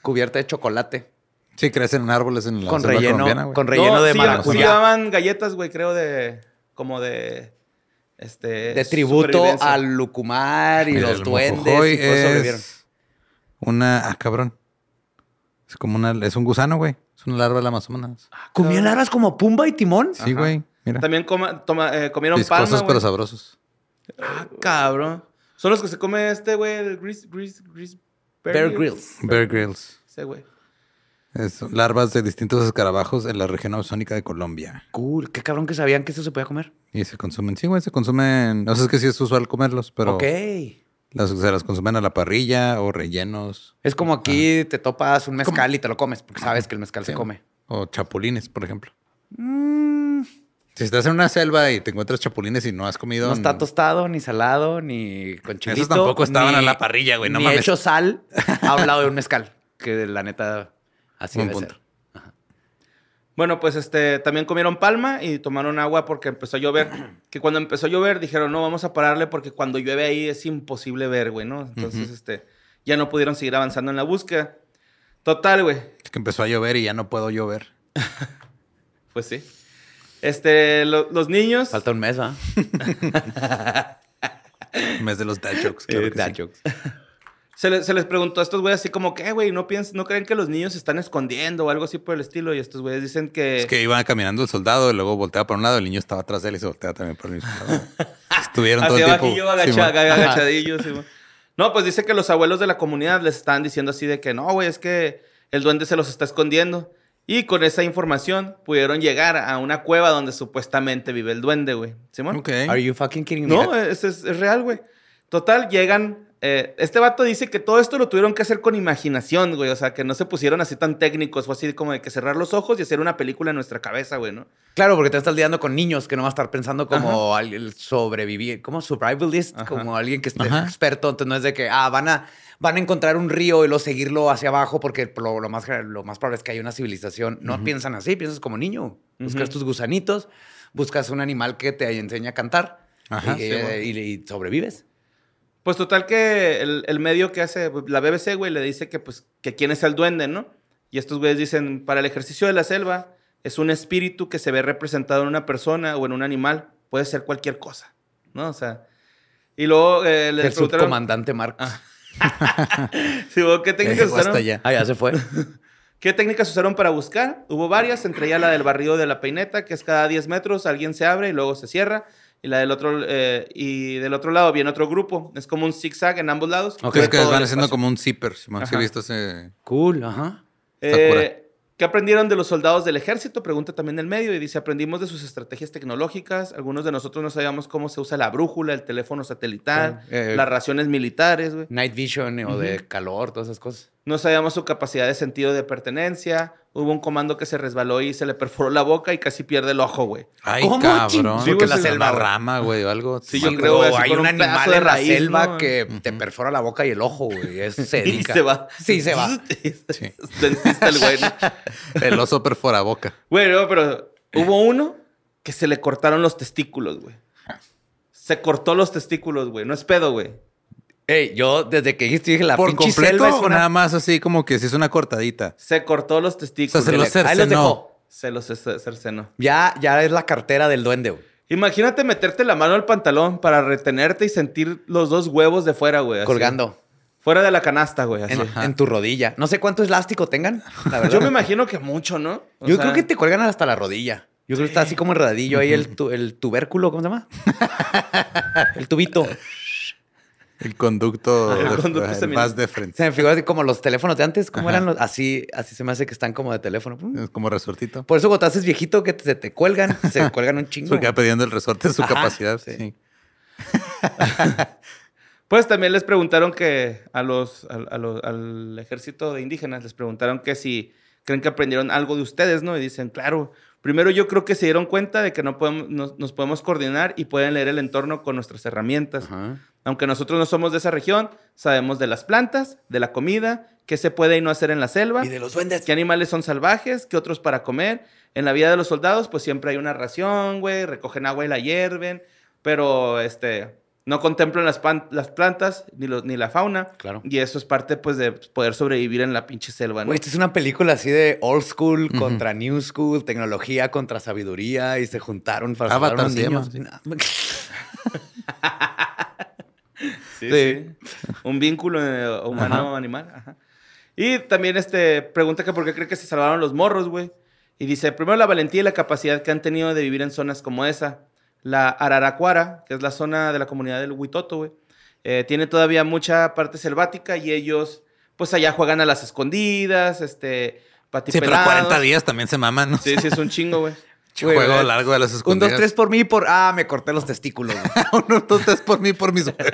cubierta de chocolate. Sí, crecen en árboles en la Con selva relleno, colombiana, güey. con relleno No, de sí, maracuyá. Sí llamaban galletas, güey, creo de... Como de... Este... de tributo al lucumar y Mira, los duendes y es una... Ah, cabrón. Es como una... Es un gusano, güey. Es una larva del Amazonas. ¿Comían larvas como Pumba y Timón? Sí, güey. Mira. También coma- toma- eh, comieron palma, Viscosos pero güey. sabrosos. Ah, cabrón. Son los que se come este, güey, el Gris... Gris, Gris Bear Grylls. Bear Grylls. Ese, güey. Es larvas de distintos escarabajos en la región amazónica de Colombia. Cool. Qué cabrón que sabían que eso se podía comer. Y se consumen, sí, güey, se consumen. No sé, es que sí es usual comerlos, pero Ok. las, se las consumen a la parrilla o rellenos Es como aquí te topas un mezcal y te lo comes porque sabes que el mezcal se come. o chapulines, por ejemplo. Mm, Si estás en una selva y te encuentras chapulines y no has comido. No está tostado, ni salado, ni con chilito. Esos tampoco estaban ni- a la parrilla, güey. No ni mames. hecho sal a un lado de un mezcal. Que la neta, así Buen debe punto. ser. Bueno, pues este, también comieron palma y tomaron agua porque empezó a llover. Que cuando empezó a llover dijeron, no, vamos a pararle porque cuando llueve ahí es imposible ver, güey, ¿no? Entonces, este, ya no pudieron seguir avanzando en la búsqueda. Total, güey, Es que empezó a llover y ya no puedo llover. pues sí. Este, lo- los niños... Falta un mes, ¿ah? Vez de los dad jokes. claro que sí. Se, le- se les preguntó a estos güeyes así como, ¿qué, güey? ¿No, piens ¿No creen que los niños se están escondiendo o algo así por el estilo? Y estos güeyes dicen que... Es que iba caminando el soldado y luego volteaba para un lado, el niño estaba atrás de él y se volteaba también por el mismo lado. Estuvieron todo el tiempo. aga- agachadillos. Simón. No, pues dice que los abuelos de la comunidad les estaban diciendo así de que no, güey, es que el duende se los está escondiendo. Y con esa información pudieron llegar a una cueva donde supuestamente vive el duende, güey. ¿Simón? Ok. Are you fucking kidding me? No, es, es- es real, güey. Total, llegan. Eh, este vato dice que todo esto lo tuvieron que hacer con imaginación, güey. O sea, que no se pusieron así tan técnicos. Fue así como de que cerrar los ojos y hacer una película en nuestra cabeza, güey, ¿no? Claro, porque te estás lidiando con niños que no va a estar pensando como alguien sobrevivir, como survivalist, Ajá. como alguien que esté Ajá. experto. Entonces no es de que, ah, van a, van a encontrar un río y luego seguirlo hacia abajo porque lo, lo más, lo más probable es que haya una civilización. No piensan así, piensas como niño. Buscas tus gusanitos, buscas un animal que te enseña a cantar Ajá, y, sí, eh, bueno. y- y sobrevives. Pues total que el, el medio que hace pues, la BBC, güey, le dice que pues que quién es el duende, ¿no? Y estos güeyes dicen, para el ejercicio de la selva es un espíritu que se ve representado en una persona o en un animal. Puede ser cualquier cosa, ¿no? O sea... Y luego eh, le El preguntaron... subcomandante Marcos. Sí, güey, ¿qué técnicas hasta usaron? allá. Ah, ya se fue. ¿Qué técnicas usaron para buscar? Hubo varias, entre ellas la del barrido de la peineta, que es cada 10 metros, alguien se abre y luego se cierra. Y la del otro, eh, y del otro lado viene otro grupo. Es como un zigzag en ambos lados. Ok, Es que van haciendo espacio. como un zipper. He Ajá. visto ese. Cool, ajá. Eh. ¿Qué aprendieron de los soldados del ejército? Pregunta también el medio y dice, aprendimos de sus estrategias tecnológicas. Algunos de nosotros no sabíamos cómo se usa la brújula, el teléfono satelital. Eh, las raciones militares, güey. Night vision o de calor, todas esas cosas. No sabíamos su capacidad de sentido de pertenencia. Hubo un comando que se resbaló y se le perforó la boca y casi pierde el ojo, güey. Ay, ¿Cómo, cabrón. Sí, que la selva rama, güey, o algo. Sí, yo Sí, creo, así hay un un animal de en la raíz, selva ¿no? que te perfora la boca y el ojo, güey. Es, se Y se va. Sí, se va. Sí. Dentista el güey. El oso perfora boca. Güey, no, pero hubo uno que se le cortaron los testículos, güey. Se cortó los testículos, güey. No es pedo, güey. Ey, yo desde que dijiste dije la ¿Por pinche completo selva es o una- nada más así como que si es una cortadita? Se cortó los O testículos. sea, se los Ahí los cercenó. dejó. Se los cer- cercenó. Ya, ya es la cartera del duende, güey. Imagínate meterte la mano al pantalón para retenerte y sentir los dos huevos de fuera, güey. así. Colgando Fuera de la canasta, güey. así. en, en tu rodilla. No sé cuánto elástico tengan, la verdad. Yo me imagino que mucho, ¿no? O Yo sea, creo que te cuelgan hasta la rodilla. Yo creo que está así como enredadillo ahí el, tu- el tubérculo, ¿cómo se llama? el tubito. El conducto. El de-. Más de frente. Se me figura así como los teléfonos de antes, ¿cómo Ajá. eran los? Así, así se me hace que están como de teléfono. Es como resortito. Por eso cuando te haces viejito que te- se te cuelgan, se cuelgan un chingo. Porque va pidiendo el resorte de su Ajá, capacidad. sí. Sí. Pues también les preguntaron que a los, al, a los- al ejército de indígenas les preguntaron que si creen que aprendieron algo de ustedes, ¿no? Y dicen, claro, primero yo creo que se dieron cuenta de que no podemos, nos, nos podemos coordinar y pueden leer el entorno con nuestras herramientas. Ajá. Aunque nosotros no somos de esa región, sabemos de las plantas, de la comida, qué se puede y no hacer en la selva, Y de los duendes. qué animales son salvajes, qué otros para comer. En la vida de los soldados, pues siempre hay una ración, güey, recogen agua y la hierven, pero este, no contemplan las, pan- las plantas ni, los, ni la fauna. Claro. Y eso es parte, pues, de poder sobrevivir en la pinche selva, ¿no? Güey, esta es una película así de old school contra new school, tecnología contra sabiduría y se juntaron para salvar unos niños. Sí, Sí. sí. Un vínculo eh, humano-animal. Ajá. Y también este, pregunta que por qué cree que se salvaron los morros, güey. Y dice, primero la valentía y la capacidad que han tenido de vivir en zonas como esa. La Araraquara, que es la zona de la comunidad del Huitoto, güey. eh, tiene todavía mucha parte selvática y ellos, pues allá juegan a las escondidas, este, Sí, pero patipelados. 40 días también se maman, ¿no? Sí, sí, es un chingo, güey. Güey, Juego güey. largo de las Un, escondidas. dos, tres por mí por. Ah, me corté los testículos. güey. Uno, dos, tres por mí, por mis huevos.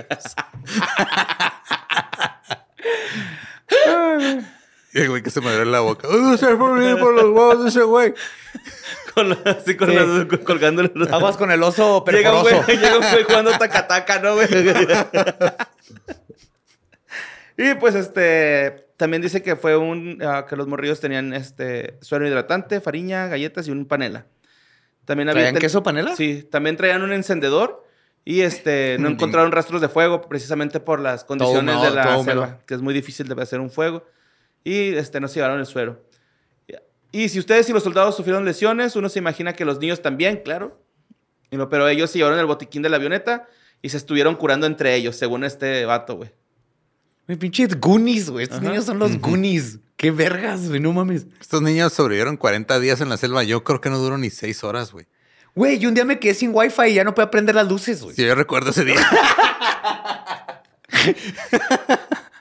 Y el güey que se me abrió la boca. Uno, dos, tres por mí, por los huevos de ese güey. Con la- así con Sí. las- colgándole los... Aguas con el oso Llega un, güey, perforoso. llega un güey jugando taca-taca, ¿no, güey? y pues este... También dice que fue un... ah, que los morrillos tenían este... Suero hidratante, fariña, galletas y un panela. También había... ¿Traían queso panela? Sí. También traían un encendedor. Y este... No encontraron rastros de fuego precisamente por las condiciones de la selva. Que es muy difícil de hacer un fuego. Y este... No se llevaron el suero. Y si ustedes y los soldados sufrieron lesiones, uno se imagina que los niños también, claro. Y pero ellos se llevaron el botiquín de la avioneta y se estuvieron curando entre ellos, según este vato, güey. Güey, pinches Goonies, güey. Estos Ajá. niños son los Goonies. Qué vergas, güey. No mames. Estos niños sobrevivieron 40 días en la selva. Yo creo que no duró ni 6 horas, güey. Güey, yo un día me quedé sin wifi y ya no puedo prender las luces, güey. Sí, yo recuerdo ese día.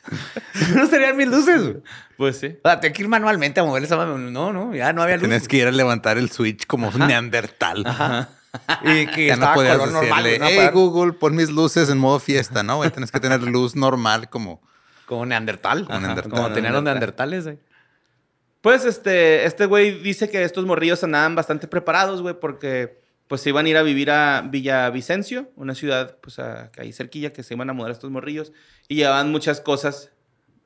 no serían mis luces, güey. Pues sí. O sea, tengo que ir manualmente a mover esa. No, no, ya no había luz. Tienes que ir a levantar el switch como un neandertal. Y que Ya no estaba podías color normal, decirle, güey, no hey Google, pon mis luces en modo fiesta, ¿no? güey? Tienes que tener luz normal como... Como neandertal. Como neandertal. Como tenían los Neandertal. neandertales, güey. Pues este, este güey dice que estos morrillos andaban bastante preparados, güey, porque pues se iban a ir a vivir a Villavicencio, una ciudad pues a- ahí cerquilla que se iban a mudar estos morrillos y llevaban muchas cosas,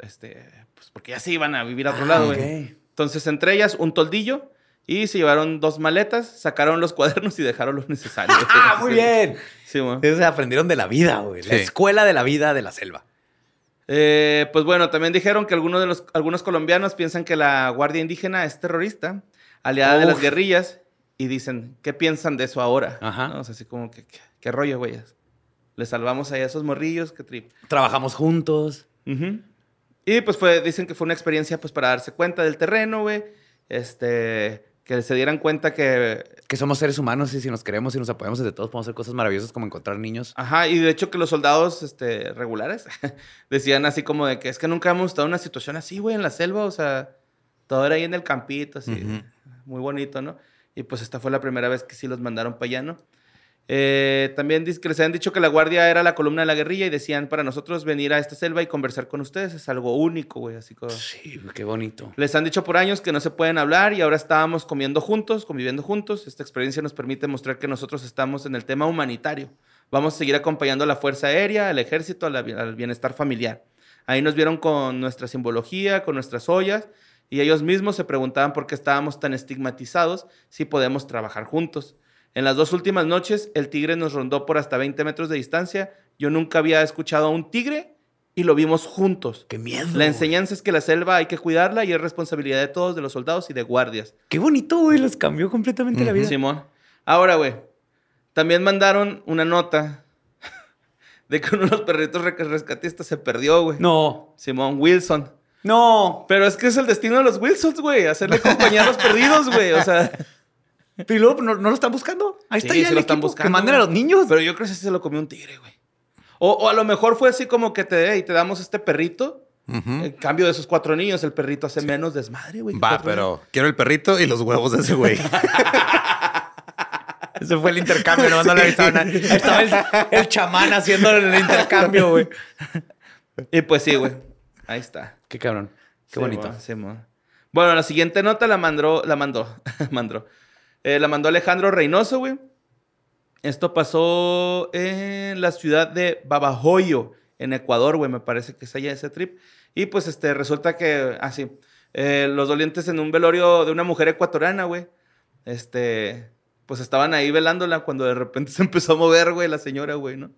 este, pues porque ya se iban a vivir a otro lado, güey. ok. Entonces, entre ellas, un toldillo y se llevaron dos maletas, sacaron los cuadernos y dejaron lo necesario. ¡Ah, muy bien! Sí. Ellos aprendieron de la vida, güey. La Sí. escuela de la vida de la selva. Eh, pues bueno, también dijeron que algunos de los algunos colombianos piensan que la Guardia Indígena es terrorista, aliada de las guerrillas, y dicen, ¿qué piensan de eso ahora? Ajá. ¿No? O sea, así como que, ¿qué, rollo, güey? Le salvamos ahí a esos morrillos, qué trip. Trabajamos juntos. Ujú. Y pues fue, dicen que fue una experiencia pues para darse cuenta del terreno, güey. Este, que se dieran cuenta que Que somos seres humanos y si nos queremos y nos apoyamos entre todos podemos hacer cosas maravillosas como encontrar niños. Ajá, y de hecho que los soldados este, regulares decían así como de que es que nunca hemos estado en una situación así, güey, en la selva, o sea, todo era ahí en el campito, así, Ujú. muy bonito, ¿no? Y pues esta fue la primera vez que sí los mandaron para allá, ¿no? Eh, también que les habían dicho que la guardia era la columna de la guerrilla y decían, para nosotros venir a esta selva y conversar con ustedes es algo único, güey, así como... Sí, qué bonito. Les han dicho por años que no se pueden hablar y ahora estábamos comiendo juntos, conviviendo juntos. Esta experiencia nos permite mostrar que nosotros estamos en el tema humanitario. Vamos a seguir acompañando a la Fuerza Aérea, al Ejército, la- al bienestar familiar. Ahí nos vieron con nuestra simbología, con nuestras ollas y ellos mismos se preguntaban por qué estábamos tan estigmatizados si podemos trabajar juntos. En las dos últimas noches, el tigre nos rondó por hasta 20 metros de distancia. Yo nunca había escuchado a un tigre y lo vimos juntos. Qué miedo. La enseñanza es que la selva hay que cuidarla y es responsabilidad de todos, de los soldados y de guardias. Qué bonito, güey. Les cambió completamente la vida. Simón. Ahora, güey, también mandaron una nota de que uno de los perritos re- rescatistas se perdió, güey. No. Simón Wilson. No. Pero es que es el destino de los Wilsons, güey. Hacerle compañía a los perdidos, güey. O sea, ¿Y luego no, no lo están buscando? Ahí Sí, está ya sí el lo están equipo. buscando, Que manden a los niños. pero yo creo que ese se lo comió un tigre, güey. O, o a lo mejor fue así como que te, y te damos este perrito. En cambio de esos cuatro niños, el perrito hace menos desmadre, güey. Va, pero quiero el perrito y los huevos de ese güey. Ese fue el intercambio, no, no le avisaron a- Ahí estaba el, el chamán haciendo el intercambio, güey. Y pues sí, güey. Ahí está. Qué cabrón. Qué Sí, bonito. mo, sí, mo. Bueno, la siguiente nota la mandó, la mandó, mandó. Eh, la mandó Alejandro Reynoso, güey. Esto pasó en la ciudad de Babahoyo, en Ecuador, güey. Me parece que es allá ese trip. Y pues este, resulta que, así, los dolientes en un velorio de una mujer ecuatoriana, güey. Este, pues estaban ahí velándola cuando de repente se empezó a mover, güey, la señora, güey, ¿no?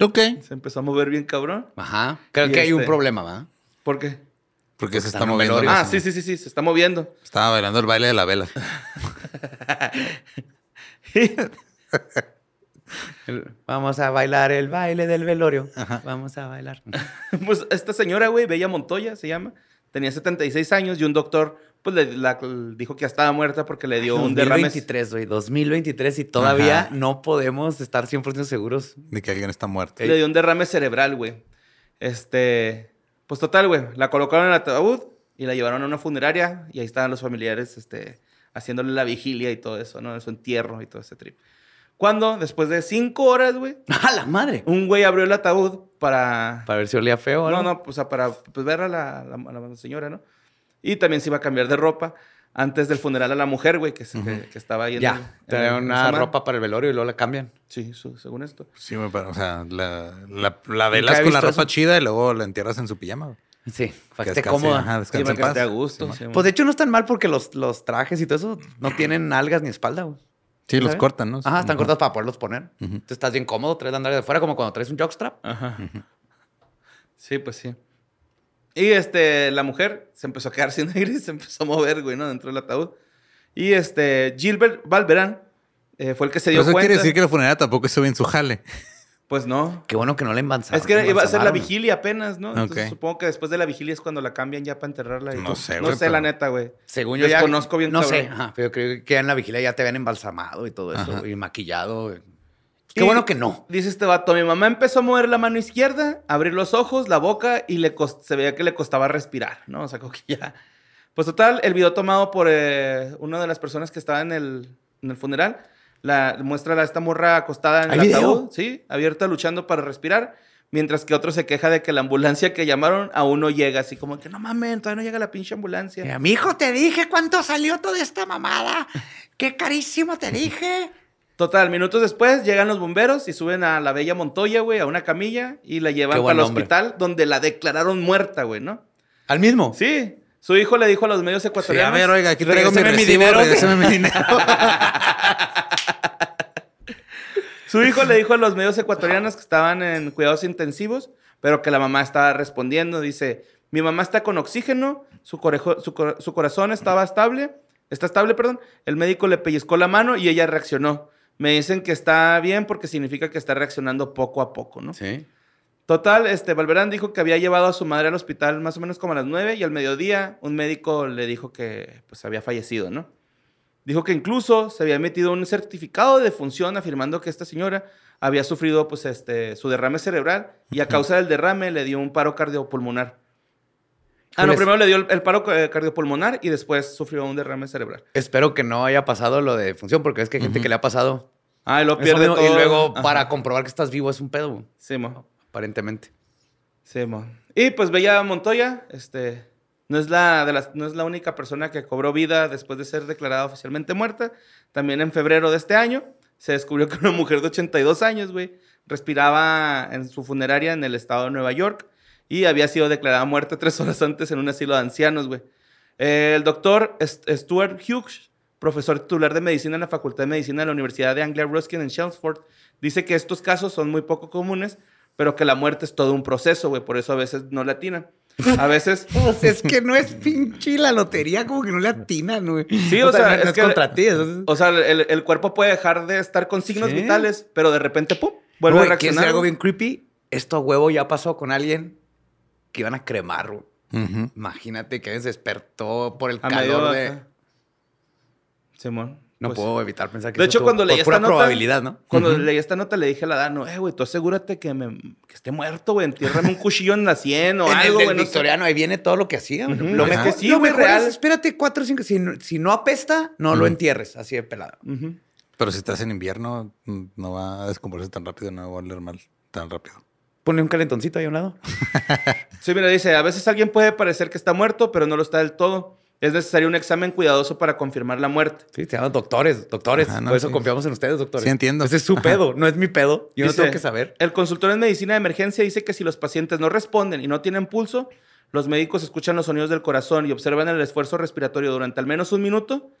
ok. Se empezó a mover bien cabrón. Ajá. Creo Y que hay un este- problema, ¿va? ¿Por qué? Porque se está moviendo. velorio. Ah, sí, sí, sí, sí, se está moviendo. Estaba bailando el baile de la vela. El- Vamos a bailar el baile del velorio. Vamos a bailar. Pues esta señora, güey, Bella Montoya se llama, tenía 76 años y un doctor, pues le la- dijo que ya estaba muerta porque le dio un derrame. 2023, güey. 2023 y todavía Ajá. no podemos estar 100% seguros. De que alguien está muerto. Le dio un derrame cerebral, güey. Este, pues total, güey, la colocaron en el ataúd y la llevaron a una funeraria y ahí estaban los familiares, este, haciéndole la vigilia y todo eso, ¿no? Su entierro y todo ese trip. Cuando, después de cinco horas, güey, ¡A la madre! un güey abrió el ataúd para Para ver si olía feo No, no, pues, o sea, para pues, ver a la, la- a la señora, ¿no? Y también se iba a cambiar de ropa. Antes del funeral a la mujer, güey, que, se- que, que estaba ahí Ya, el- una ropa para el velorio y luego la cambian. Sí, su- según esto. Sí, güey, pero, o sea, la, la, velas con la ropa eso. chida y luego la entierras en su pijama. güey. Sí, para que esté cómoda. ajá, Sí, para en que paz. esté a gusto. Sí, Pues de hecho no es tan mal porque los, los trajes y todo eso no tienen algas ni espalda, güey. Sí, los ¿sabes? cortan, ¿no? Ajá, están cortados para poderlos poner. Tú estás bien cómodo, traes la andar de fuera como cuando traes un jockstrap. Ajá. Sí, pues sí. Y este, la mujer se empezó a quedar sin aire y se empezó a mover, güey, ¿no? Dentro del ataúd. Y este, Gilbert Valverán eh, fue el que se dio Pero eso cuenta. quiere decir que la funeraria tampoco estuvo en su jale. Pues no. Qué bueno que no la embalsaron. Es que era- iba a ser la embalsamaron. vigilia apenas, ¿no? Entonces Ok. supongo que después de la vigilia es cuando la cambian ya para enterrarla. y No todo. sé, No sé, la neta, güey. Según yo ya... Desconozco bien, No sé, ajá, pero creo que en la vigilia ya te habían embalsamado y todo eso. Ajá. Y maquillado. Qué Y bueno que no. Dice este vato, mi mamá empezó a mover la mano izquierda, abrir los ojos, la boca y le se veía que le costaba respirar, ¿no? O sea, como que ya... Pues total, el video tomado por eh, una de las personas que estaba en el, en el funeral, la muestra a esta morra acostada en ¿Hay el video? ataúd, sí, abierta luchando para respirar, mientras que otro se queja de que la ambulancia que llamaron aún no llega, así como que no mamen, todavía no llega la pinche ambulancia. Eh, Mi hijo, te dije cuánto salió toda esta mamada. Qué carísimo te dije. Total, minutos después llegan los bomberos y suben a la bella Montoya, güey, a una camilla y la llevan buen para el hombre. hospital donde la declararon muerta, güey, ¿no? ¿Al mismo? Sí, su hijo le dijo a los medios Sí, ecuatorianos. a ver, oiga, aquí traigo mi mi dinero. mi dinero. Su hijo le dijo a los medios ecuatorianos que estaban en cuidados intensivos, pero que la mamá estaba respondiendo. Dice, mi mamá está con oxígeno, su, corejo- su, cor- su corazón estaba estable, está estable, perdón. El médico le pellizcó la mano y ella reaccionó. Me dicen que está bien porque significa que está reaccionando poco a poco, ¿no? Sí. Total, este, Valverán dijo que había llevado a su madre al hospital más o menos como a las 9 y al mediodía un médico le dijo que pues había fallecido, ¿no? Dijo que incluso se había emitido un certificado de defunción afirmando que esta señora había sufrido pues este su derrame cerebral y a causa del derrame le dio un paro cardiopulmonar. Ah, no, Híjoles. primero le dio el, el paro eh, cardiopulmonar y después sufrió un derrame cerebral. Espero que no haya pasado lo de función, porque es que hay gente que le ha pasado. Ah, y lo pierde mismo, todo. Y luego, Ajá. para comprobar que estás vivo, es un pedo, Sí, mo. aparentemente. Sí, mo. Y pues Bella Montoya, este, no es, la de las, no es la única persona que cobró vida después de ser declarada oficialmente muerta. También en febrero de este año se descubrió que una mujer de 82 años, güey, respiraba en su funeraria en el estado de Nueva York y había sido declarada muerta tres horas antes en un asilo de ancianos, güey. El doctor Stuart Hughes, profesor titular de medicina en la Facultad de Medicina de la Universidad de Anglia Ruskin en Chelmsford, dice que estos casos son muy poco comunes, pero que la muerte es todo un proceso, güey, por eso a veces no la atinan. A veces... Pues es que no es pinche la lotería, como que no le atinan, güey. Sí, o sea, no, es no es que- contra ti. eso es- O sea, el, el cuerpo puede dejar de estar con signos Sí. vitales, pero de repente, ¡pum! Vuelve Güey, a ¿quieres reaccionar. algo bien creepy? Esto a huevo ya pasó con alguien que iban a cremar, güey. Ujú. Imagínate que se despertó por el A calor de... acá. Simón. No pues, puedo evitar pensar que De eso hecho, cuando leí esta pura nota... probabilidad, ¿no? Cuando leí esta nota le dije a la Dano, eh, güey, tú asegúrate que, me, que esté muerto, güey. Entiérrame un cuchillo en la sien o en algo, el güey. no sé. victoriano, ahí viene todo lo que hacía. güey. Ujú, Lo es mejor, que sí, lo mejor real. es, espérate cuatro o cinco. Si, no- si no apesta, no lo entierres así de pelado. Pero si estás en invierno, mm, no va a descomponerse tan rápido, no va a oler mal tan rápido. Ponle un calentoncito ahí a un lado. Sí, mira, dice, a veces alguien puede parecer que está muerto, pero no lo está del todo. Es necesario un examen cuidadoso para confirmar la muerte. Sí, se llaman doctores, doctores. Ajá, no, Por eso sí. confiamos en ustedes, doctores. Sí, entiendo. Ese es su Ajá. pedo, no es mi pedo. Yo no tengo que saber. El consultor en medicina de emergencia dice que si los pacientes no responden y no tienen pulso, los médicos escuchan los sonidos del corazón y observan el esfuerzo respiratorio durante al menos un minuto.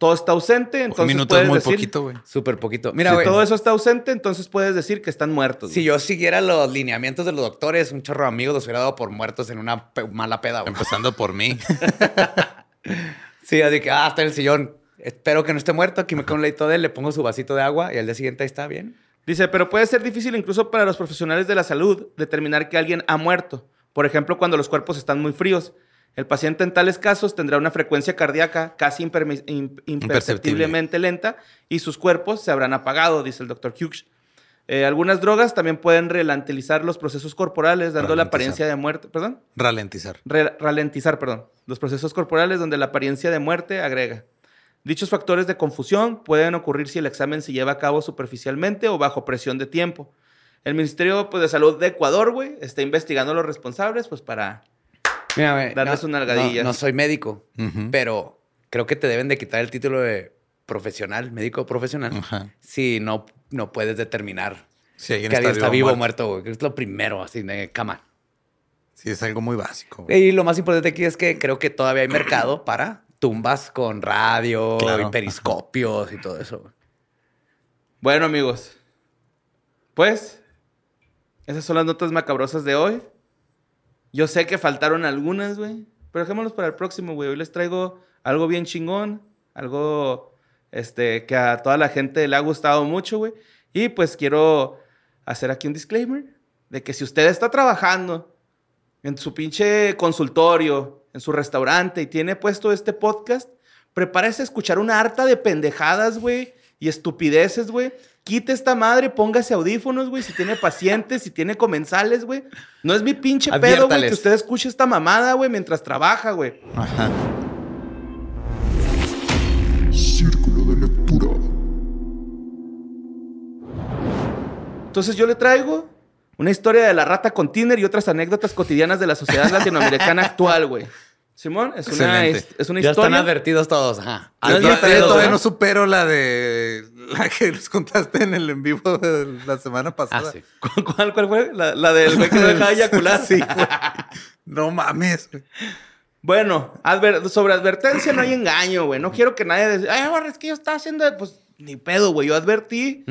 Todo está ausente, entonces Un minuto puedes es muy decir, poquito, güey. Súper poquito. Mira, si todo eso está ausente, entonces puedes decir que están muertos. Si yo siguiera los lineamientos de los doctores, un chorro de amigos los hubiera dado por muertos en una pe- mala peda. güey. Empezando por mí. Sí, así que, ah, está en el sillón. Espero que no esté muerto. Aquí me quedo un leito de él, le pongo su vasito de agua y al día siguiente ahí está bien. Dice, pero puede ser difícil incluso para los profesionales de la salud determinar que alguien ha muerto. Por ejemplo, cuando los cuerpos están muy fríos. El paciente en tales casos tendrá una frecuencia cardíaca casi imperceptiblemente lenta y sus cuerpos se habrán apagado, dice el doctor Hughes. Eh, algunas drogas también pueden ralentizar los procesos corporales, dando la apariencia de muerte. ¿Perdón? Ralentizar. Re- ralentizar, perdón, los procesos corporales donde la apariencia de muerte agrega. Dichos factores de confusión pueden ocurrir si el examen se lleva a cabo superficialmente o bajo presión de tiempo. El Ministerio pues, de Salud de Ecuador, güey, está investigando a los responsables, pues para... Mira, Darles no, una nalgadilla. No, no soy médico, pero creo que te deben de quitar el título de profesional, médico profesional, si no, no puedes determinar Si alguien que alguien está vivo o muerto. muerto, güey. que Es lo primero, así, de cama. Sí, es algo muy básico. güey. Y lo más importante aquí es que creo que todavía hay mercado para tumbas con radio Claro. y periscopios y todo eso. Bueno, amigos. Pues, esas son las notas macabrosas de hoy. Yo sé que faltaron algunas, güey. Pero dejémoslos para el próximo, güey. Hoy les traigo algo bien chingón. Algo este, que a toda la gente le ha gustado mucho, güey. Y pues quiero hacer aquí un disclaimer de que si usted está trabajando en su pinche consultorio, en su restaurante y tiene puesto este podcast, prepárese a escuchar una harta de pendejadas, güey, y estupideces, güey. Quite esta madre, póngase audífonos, güey, si tiene pacientes, si tiene comensales, güey. No es mi pinche pedo, güey, que usted escuche esta mamada, güey, mientras trabaja, güey. Ajá. Círculo de lectura. Entonces yo le traigo una historia de la rata con Tinder y otras anécdotas cotidianas de la sociedad latinoamericana actual, güey. Simón, es una, es una Ya están historia. advertidos todos. Ajá. No todavía, no supero la de la que nos contaste en el en vivo de la semana pasada. Ah, sí. ¿Cuál, fue? La, la del güey que no dejaba eyacular. Sí, güey. No mames. güey. Bueno, adver- sobre advertencia no hay engaño, güey. No quiero que nadie diga, ay, güey, es que yo estaba haciendo, pues, ni pedo, güey. Yo advertí.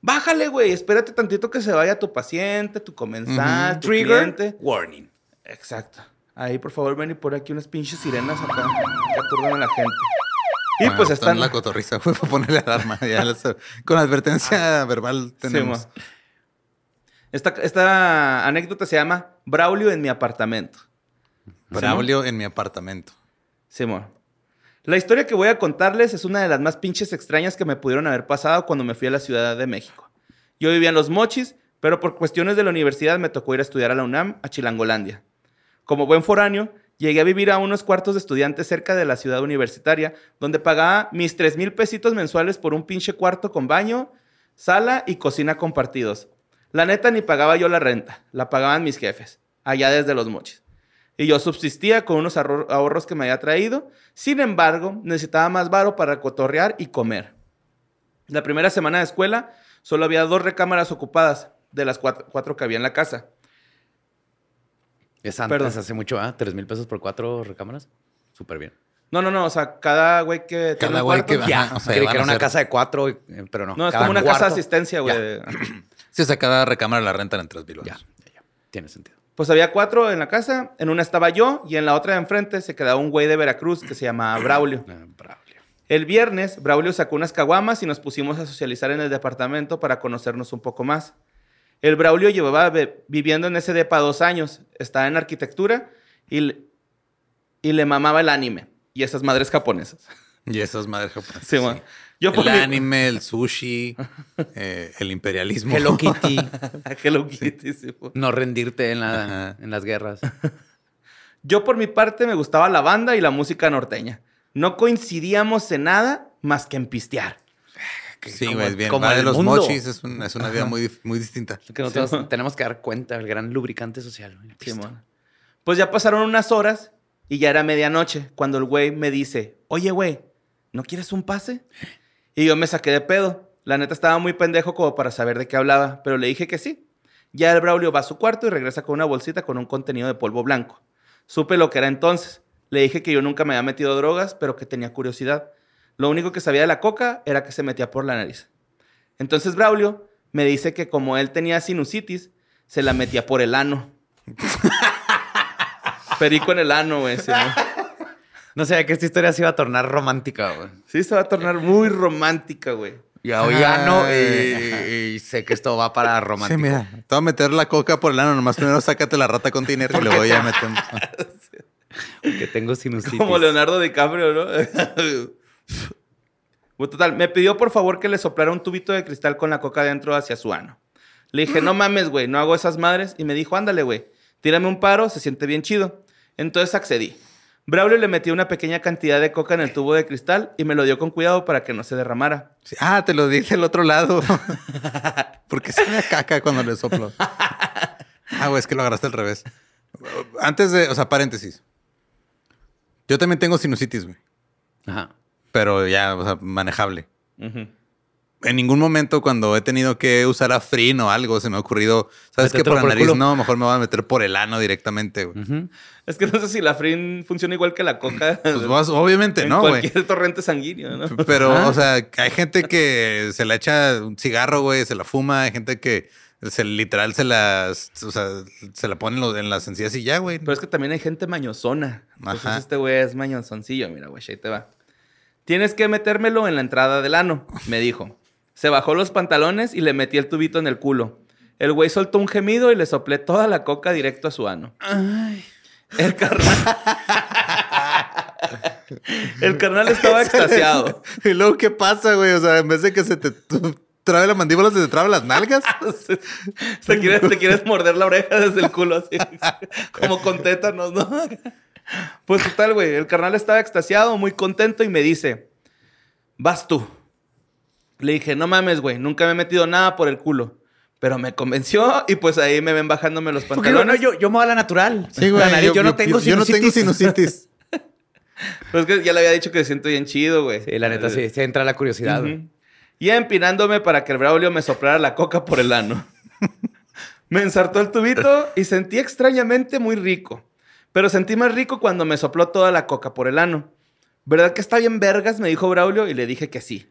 Bájale, güey. Espérate tantito que se vaya tu paciente, tu comensal, tu cliente. warning. Exacto. Ahí, por favor, ven y por aquí unas pinches sirenas acá que aturdan a la gente. Y Ah, pues está están... la cotorriza, güey, para ponerle alarma. Ya con advertencia verbal tenemos. Sí, esta, esta anécdota se llama Braulio en mi apartamento. Braulio en mi apartamento. Simón. La historia que voy a contarles es una de las más pinches extrañas que me pudieron haber pasado cuando me fui a la Ciudad de México. Yo vivía en Los Mochis, pero por cuestiones de la universidad me tocó ir a estudiar a la UNAM, a Chilangolandia. Como buen foráneo, llegué a vivir a unos cuartos de estudiantes cerca de la ciudad universitaria, donde pagaba mis 3 mil pesitos mensuales por un pinche cuarto con baño, sala y cocina compartidos. La neta ni pagaba yo la renta, la pagaban mis jefes, allá desde Los Mochis y yo subsistía con unos ahorro- ahorros que me había traído. Sin embargo, necesitaba más varo para cotorrear y comer. La primera semana de escuela solo había dos recámaras ocupadas de las cuatro que había en la casa. Es antes, Perdón. hace mucho, ¿ah? ¿Tres mil pesos por cuatro recámaras? Súper bien. No, no, no, o sea, cada güey que Cada güey cuarto- que va- Ya, Ajá, o sea, creí que era una ser- casa de cuatro, eh, pero no. No, es cada como una casa de asistencia, güey. Sí, o sea, cada recámara la rentan en tres mil Ya, ya, ya. Tiene sentido. Pues había cuatro en la casa, en una estaba yo y en la otra de enfrente se quedaba un güey de Veracruz que se llamaba Braulio. Ah, Braulio. El viernes, Braulio sacó unas caguamas y nos pusimos a socializar en el departamento para conocernos un poco más. El Braulio llevaba viviendo en ese depa dos años, estaba en arquitectura y, le- y le mamaba el anime y esas madres japonesas. Y esas madres japonesas. Sí, man. Yo por el mi- anime, el sushi, eh, el imperialismo. Hello Kitty. Hello Kitty, sí, no rendirte en, la, en las guerras. Yo por mi parte me gustaba la banda y la música norteña. No coincidíamos en nada más que en pistear. Sí, como- es bien. como de los mundo. mochis es, un- es una vida muy, muy distinta. Que nosotros Sí, tenemos que dar cuenta del gran lubricante social. Pues ya pasaron unas horas y ya era medianoche cuando el güey me dice, oye, güey, ¿no quieres un pase? Y yo me saqué de pedo. La neta estaba muy pendejo como para saber de qué hablaba, pero le dije que sí. Ya el Braulio va a su cuarto y regresa con una bolsita con un contenido de polvo blanco. Supe lo que era entonces. Le dije que yo nunca me había metido drogas, pero que tenía curiosidad. Lo único que sabía de la coca era que se metía por la nariz. Entonces Braulio me dice que como él tenía sinusitis, se la metía por el ano. Perico en el ano, güey. Sí, ¿no? No sabía que esta historia se iba a tornar romántica, güey. Sí, se va a tornar muy romántica, güey. Ya, oye, ya no, y, y sé que esto va para romántico. Sí, mira. Te voy a meter la coca por el ano. Nomás primero sácate la rata con dinero y luego ya metemos. Que tengo sinusitis. Como Leonardo DiCaprio, ¿no? Total, me pidió por favor que le soplara un tubito de cristal con la coca dentro hacia su ano. Le dije, no mames, güey, no hago esas madres. Y me dijo, ándale, güey, tírame un paro, se siente bien chido. Entonces accedí. Braulio le metió una pequeña cantidad de coca en el tubo de cristal y me lo dio con cuidado para que no se derramara. Sí. Ah, te lo dije del otro lado. Porque se me caca cuando le soplo. Ah, güey, es que lo agarraste al revés. Antes de, o sea, paréntesis. Yo también tengo sinusitis, güey. Ajá. Pero ya, o sea, manejable. En ningún momento cuando he tenido que usar afrin o algo se me ha ocurrido, ¿sabes qué? Por la por nariz culo. no, mejor me voy a meter por el ano directamente, güey. Ujú. Es que no sé si la Frin funciona igual que la coca. Pues vas- obviamente en no, güey. cualquier torrente sanguíneo, ¿no? Pero, Ah. o sea, hay gente que se la echa un cigarro, güey, se la fuma, hay gente que se, literal se las, o sea, se la pone en, los- en las encías y ya, güey. Pero es que también hay gente mañosona. Entonces Ajá. este güey es mañosoncillo. Mira, güey, ahí te va. Tienes que metérmelo en la entrada del ano, me dijo. Se bajó los pantalones y le metí el tubito en el culo. El güey soltó un gemido y le soplé toda la coca directo a su ano. El carnal... el carnal estaba extasiado. y luego, ¿qué pasa, güey? O sea, en vez de que se te trabe la mandíbula, se te trabe las nalgas. Te quieres, te quieres morder la oreja desde el culo así. Como con tétanos, ¿no? Pues total, güey. El carnal estaba extasiado, muy contento y me dice, vas tú. Le dije, no mames, güey. Nunca me he metido nada por el culo. Pero me convenció y pues ahí me ven bajándome los Porque no, no, pantalones. yo, yo me voy a la natural. Sí, güey. Yo, no tengo yo no tengo sinusitis. sinusitis. Pues que ya le había dicho que siento bien chido, güey. Sí, la neta, sí, se entra la curiosidad. Y empinándome para que el Braulio me soplara la coca por el ano. me ensartó el tubito y sentí extrañamente muy rico. Pero sentí más rico cuando me sopló toda la coca por el ano. ¿Verdad que está bien vergas? Me dijo Braulio y le dije que sí.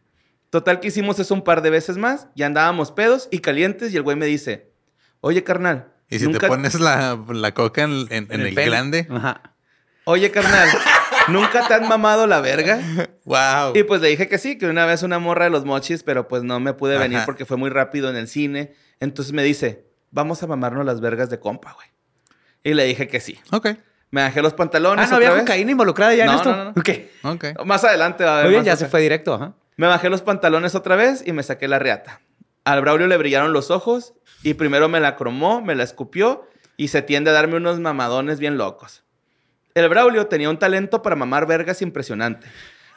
Total que hicimos eso un par de veces más y andábamos pedos y calientes y el güey me dice, oye carnal, Y si nunca- te pones la, la coca en, en- en el, pene. glande. Ajá. oye carnal, ¿nunca te han mamado la verga? Wow. Y pues le dije que sí, que una vez una morra de los mochis, pero pues no me pude venir Ajá. porque fue muy rápido en el cine. Entonces me dice, vamos a mamarnos las vergas de compa, güey. Y le dije que sí. Ok. Me bajé los pantalones. Ah, no había otra vez. cocaína involucrada ya en No, esto. no, no. Ok. Ok. Más adelante va a haber Muy bien, ya se fue directo. Ajá. Me bajé los pantalones otra vez y me saqué la reata. Al Braulio le brillaron los ojos y primero me la cromó, me la escupió y se tiende a darme unos mamadones bien locos. El Braulio tenía un talento para mamar vergas impresionante.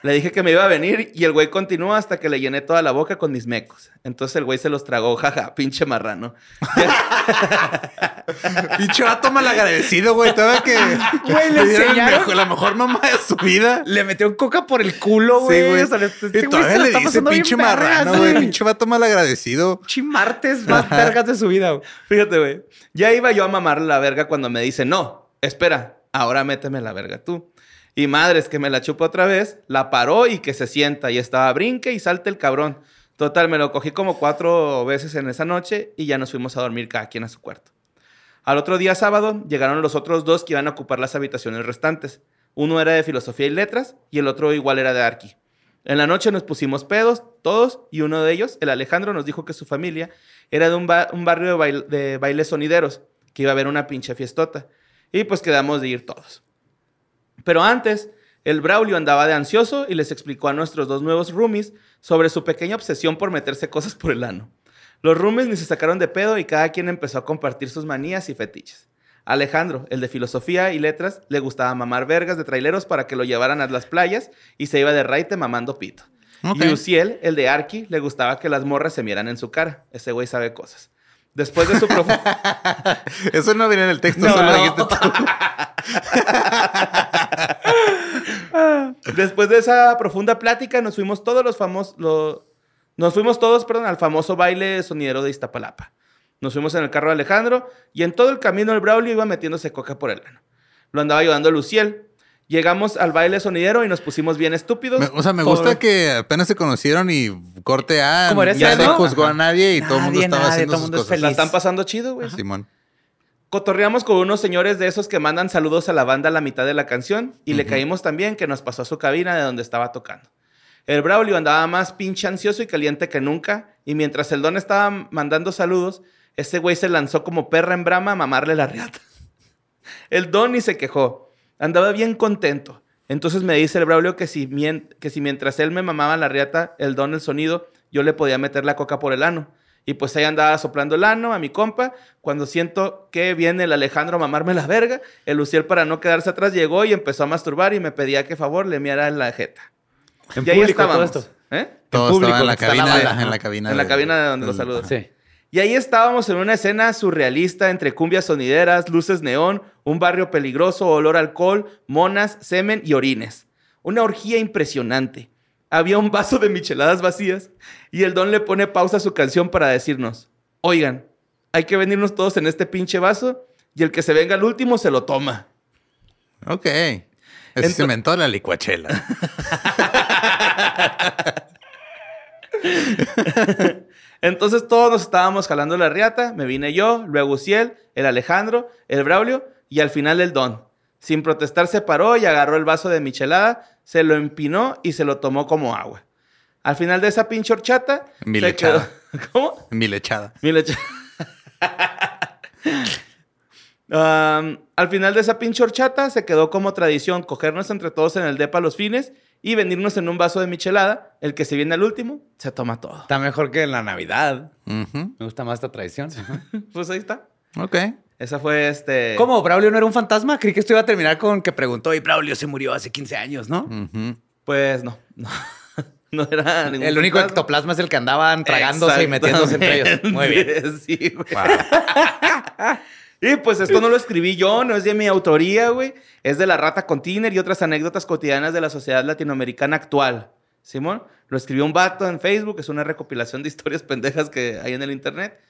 Le dije que me iba a venir y el güey continuó hasta que le llené toda la boca con mis mecos. Entonces el güey se los tragó, jaja, pinche marrano. Pinche vato malagradecido, güey. Todavía que. Güey, le dieron el enseñaron. mejor- la mejor mamá de su vida. Le metió coca por el culo, Sí, güey. güey. O sea, le- este y güey todavía se la le dice pinche marrano, güey. Pinche vato malagradecido. Pinche martes más vergas de su vida, güey. Fíjate, güey. Ya iba yo a mamarle la verga cuando me dice, no, espera, ahora méteme la verga tú. Y madres, que me la chupa otra vez, la paró y que se sienta. Y estaba brinque y salte el cabrón. Total, me lo cogí como cuatro veces en esa noche y ya nos fuimos a dormir cada quien a su cuarto. Al otro día sábado llegaron los otros dos que iban a ocupar las habitaciones restantes. Uno era de filosofía y letras y el otro igual era de arqui. En la noche nos pusimos pedos, todos, y uno de ellos, el Alejandro, nos dijo que su familia era de un, ba- un barrio de, de bailes sonideros, que iba a haber una pinche fiestota. Y pues quedamos de ir todos. Pero antes, el Braulio andaba de ansioso y les explicó a nuestros dos nuevos roomies sobre su pequeña obsesión por meterse cosas por el ano. Los roomies ni se sacaron de pedo y cada quien empezó a compartir sus manías y fetiches. Alejandro, el de filosofía y letras, le gustaba mamar vergas de traileros para que lo llevaran a las playas y se iba de raite mamando pito. Ok. Y Uciel, el de Arki, le gustaba que las morras se mieran en su cara. Ese güey sabe cosas. Después de su profu- Eso no viene en el texto, No, solo dijiste tú. Después de esa profunda plática, nos fuimos todos los famosos. Nos fuimos todos, perdón, al famoso baile sonidero de Iztapalapa. Nos fuimos en el carro de Alejandro y en todo el camino el Braulio iba metiéndose coca por el ano. Lo andaba ayudando Luciel. Llegamos al baile sonidero y nos pusimos bien estúpidos. Me- o sea, me Por- gusta que apenas se conocieron y corte A. Como eres ya no juzgó a nadie y todo el mundo estaba nadie, haciendo todo sus mundo es cosas. La están pasando chido, güey. Simón. Cotorreamos con unos señores de esos que mandan saludos a la banda a la mitad de la canción y le caímos también que nos pasó a su cabina de donde estaba tocando. El Braulio andaba más pinche ansioso y caliente que nunca y mientras el Don estaba mandando saludos, ese güey se lanzó como perra en brama a mamarle la riata. El Don ni se quejó. Andaba bien contento. Entonces me dice el Braulio que si, mien- que si mientras él me mamaba la riata, el Don el sonido, yo le podía meter la coca por el ano. Y pues ahí andaba soplando el ano a mi compa. Cuando siento que viene el Alejandro a mamarme la verga, el Luciel para no quedarse atrás llegó y empezó a masturbar y me pedía que favor le miara la jeta. En y ahí público todo estábamos. esto. ¿Eh? Todo público, estaba en la cabina. de- en la cabina. En la de- cabina de donde los saludos. Sí. Y ahí estábamos en una escena surrealista entre cumbias sonideras, luces neón, un barrio peligroso, olor a alcohol, monas, semen y orines. Una orgía impresionante. Había un vaso de micheladas vacías y el don le pone pausa a su canción para decirnos, oigan, hay que venirnos todos en este pinche vaso y el que se venga al último se lo toma. Ok. Se inventó la licuachela. Entonces todos nos estábamos jalando la riata, me vine yo, luego Uciel, el Alejandro, el Braulio y al final el Don. Sin protestar se paró y agarró el vaso de michelada, se lo empinó y se lo tomó como agua. Al final de esa pinche horchata... Mi se lechada. quedó- ¿Cómo? Mi lechada. Mi leche. Am, al final de esa pinche horchata se quedó como tradición cogernos entre todos en el depa los fines y venirnos en un vaso de michelada. El que se viene al último se toma todo. Está mejor que en la Navidad. Ujú. Me gusta más esta tradición. Pues ahí está. Ok. Esa fue este. ¿Cómo? ¿Braulio no era un fantasma? Creí que esto iba a terminar con que preguntó y Braulio se murió hace 15 años, ¿no? Pues no. No, no era ningún El único fantasma. ectoplasma es el que andaban tragándose y metiéndose entre ellos. Muy bien. Sí, güey. Y pues esto no lo escribí yo, no es de mi autoría, güey. Es de la rata con Tiner y otras anécdotas cotidianas de la sociedad latinoamericana actual. Simón, lo escribió un vato en Facebook, es una recopilación de historias pendejas que hay en el internet.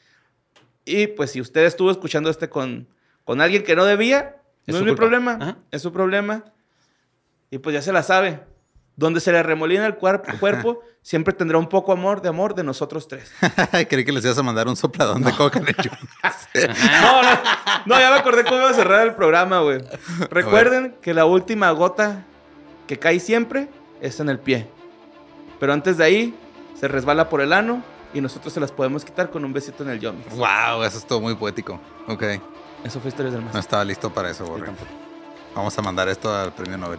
Y pues si usted estuvo escuchando este con, con alguien que no debía, Es no es mi problema, Ajá. es su problema. Y pues ya se la sabe. Donde se le remolina el cuerpo, cuerpo siempre tendrá un poco amor de amor de nosotros tres. Creí que les ibas a mandar un sopladón de coca de No, no, no, ya me acordé cómo iba a cerrar el programa, güey. Recuerden que la última gota que cae siempre es en el pie. Pero antes de ahí, se resbala por el ano y nosotros se las podemos quitar con un besito en el yomi. Wow, eso estuvo muy poético. Ok. Eso fue Historias del No Más. estaba listo para eso, Borre. Vamos a mandar esto al premio Nobel.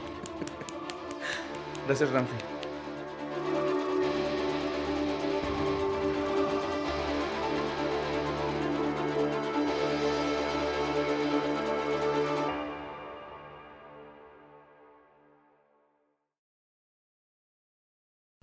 Gracias, Ramfi.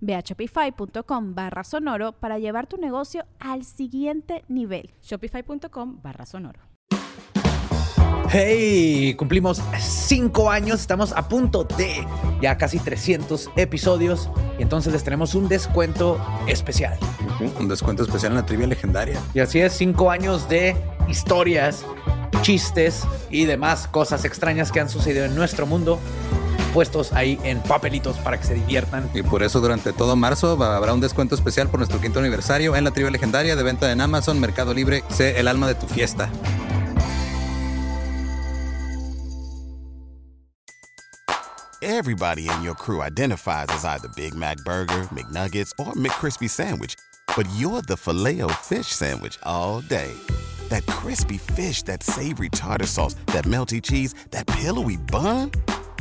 Ve a shopify.com barra sonoro para llevar tu negocio al siguiente nivel. Shopify.com barra sonoro. Hey, cumplimos cinco años, estamos a punto de ya casi 300 episodios y entonces les tenemos un descuento especial. Un descuento especial en la trivia legendaria. Y así es, cinco años de historias, chistes y demás cosas extrañas que han sucedido en nuestro mundo, puestos ahí en papelitos para que se diviertan. Y por eso durante todo marzo habrá un descuento especial por nuestro quinto aniversario en la trivia legendaria de venta en Amazon, Mercado Libre. Sé el alma de tu fiesta. Everybody in your crew identifies as either Big Mac Burger, McNuggets, or McCrispy Sandwich. But you're the filet fish Sandwich all day. That crispy fish, that savory tartar sauce, that melty cheese, that pillowy bun.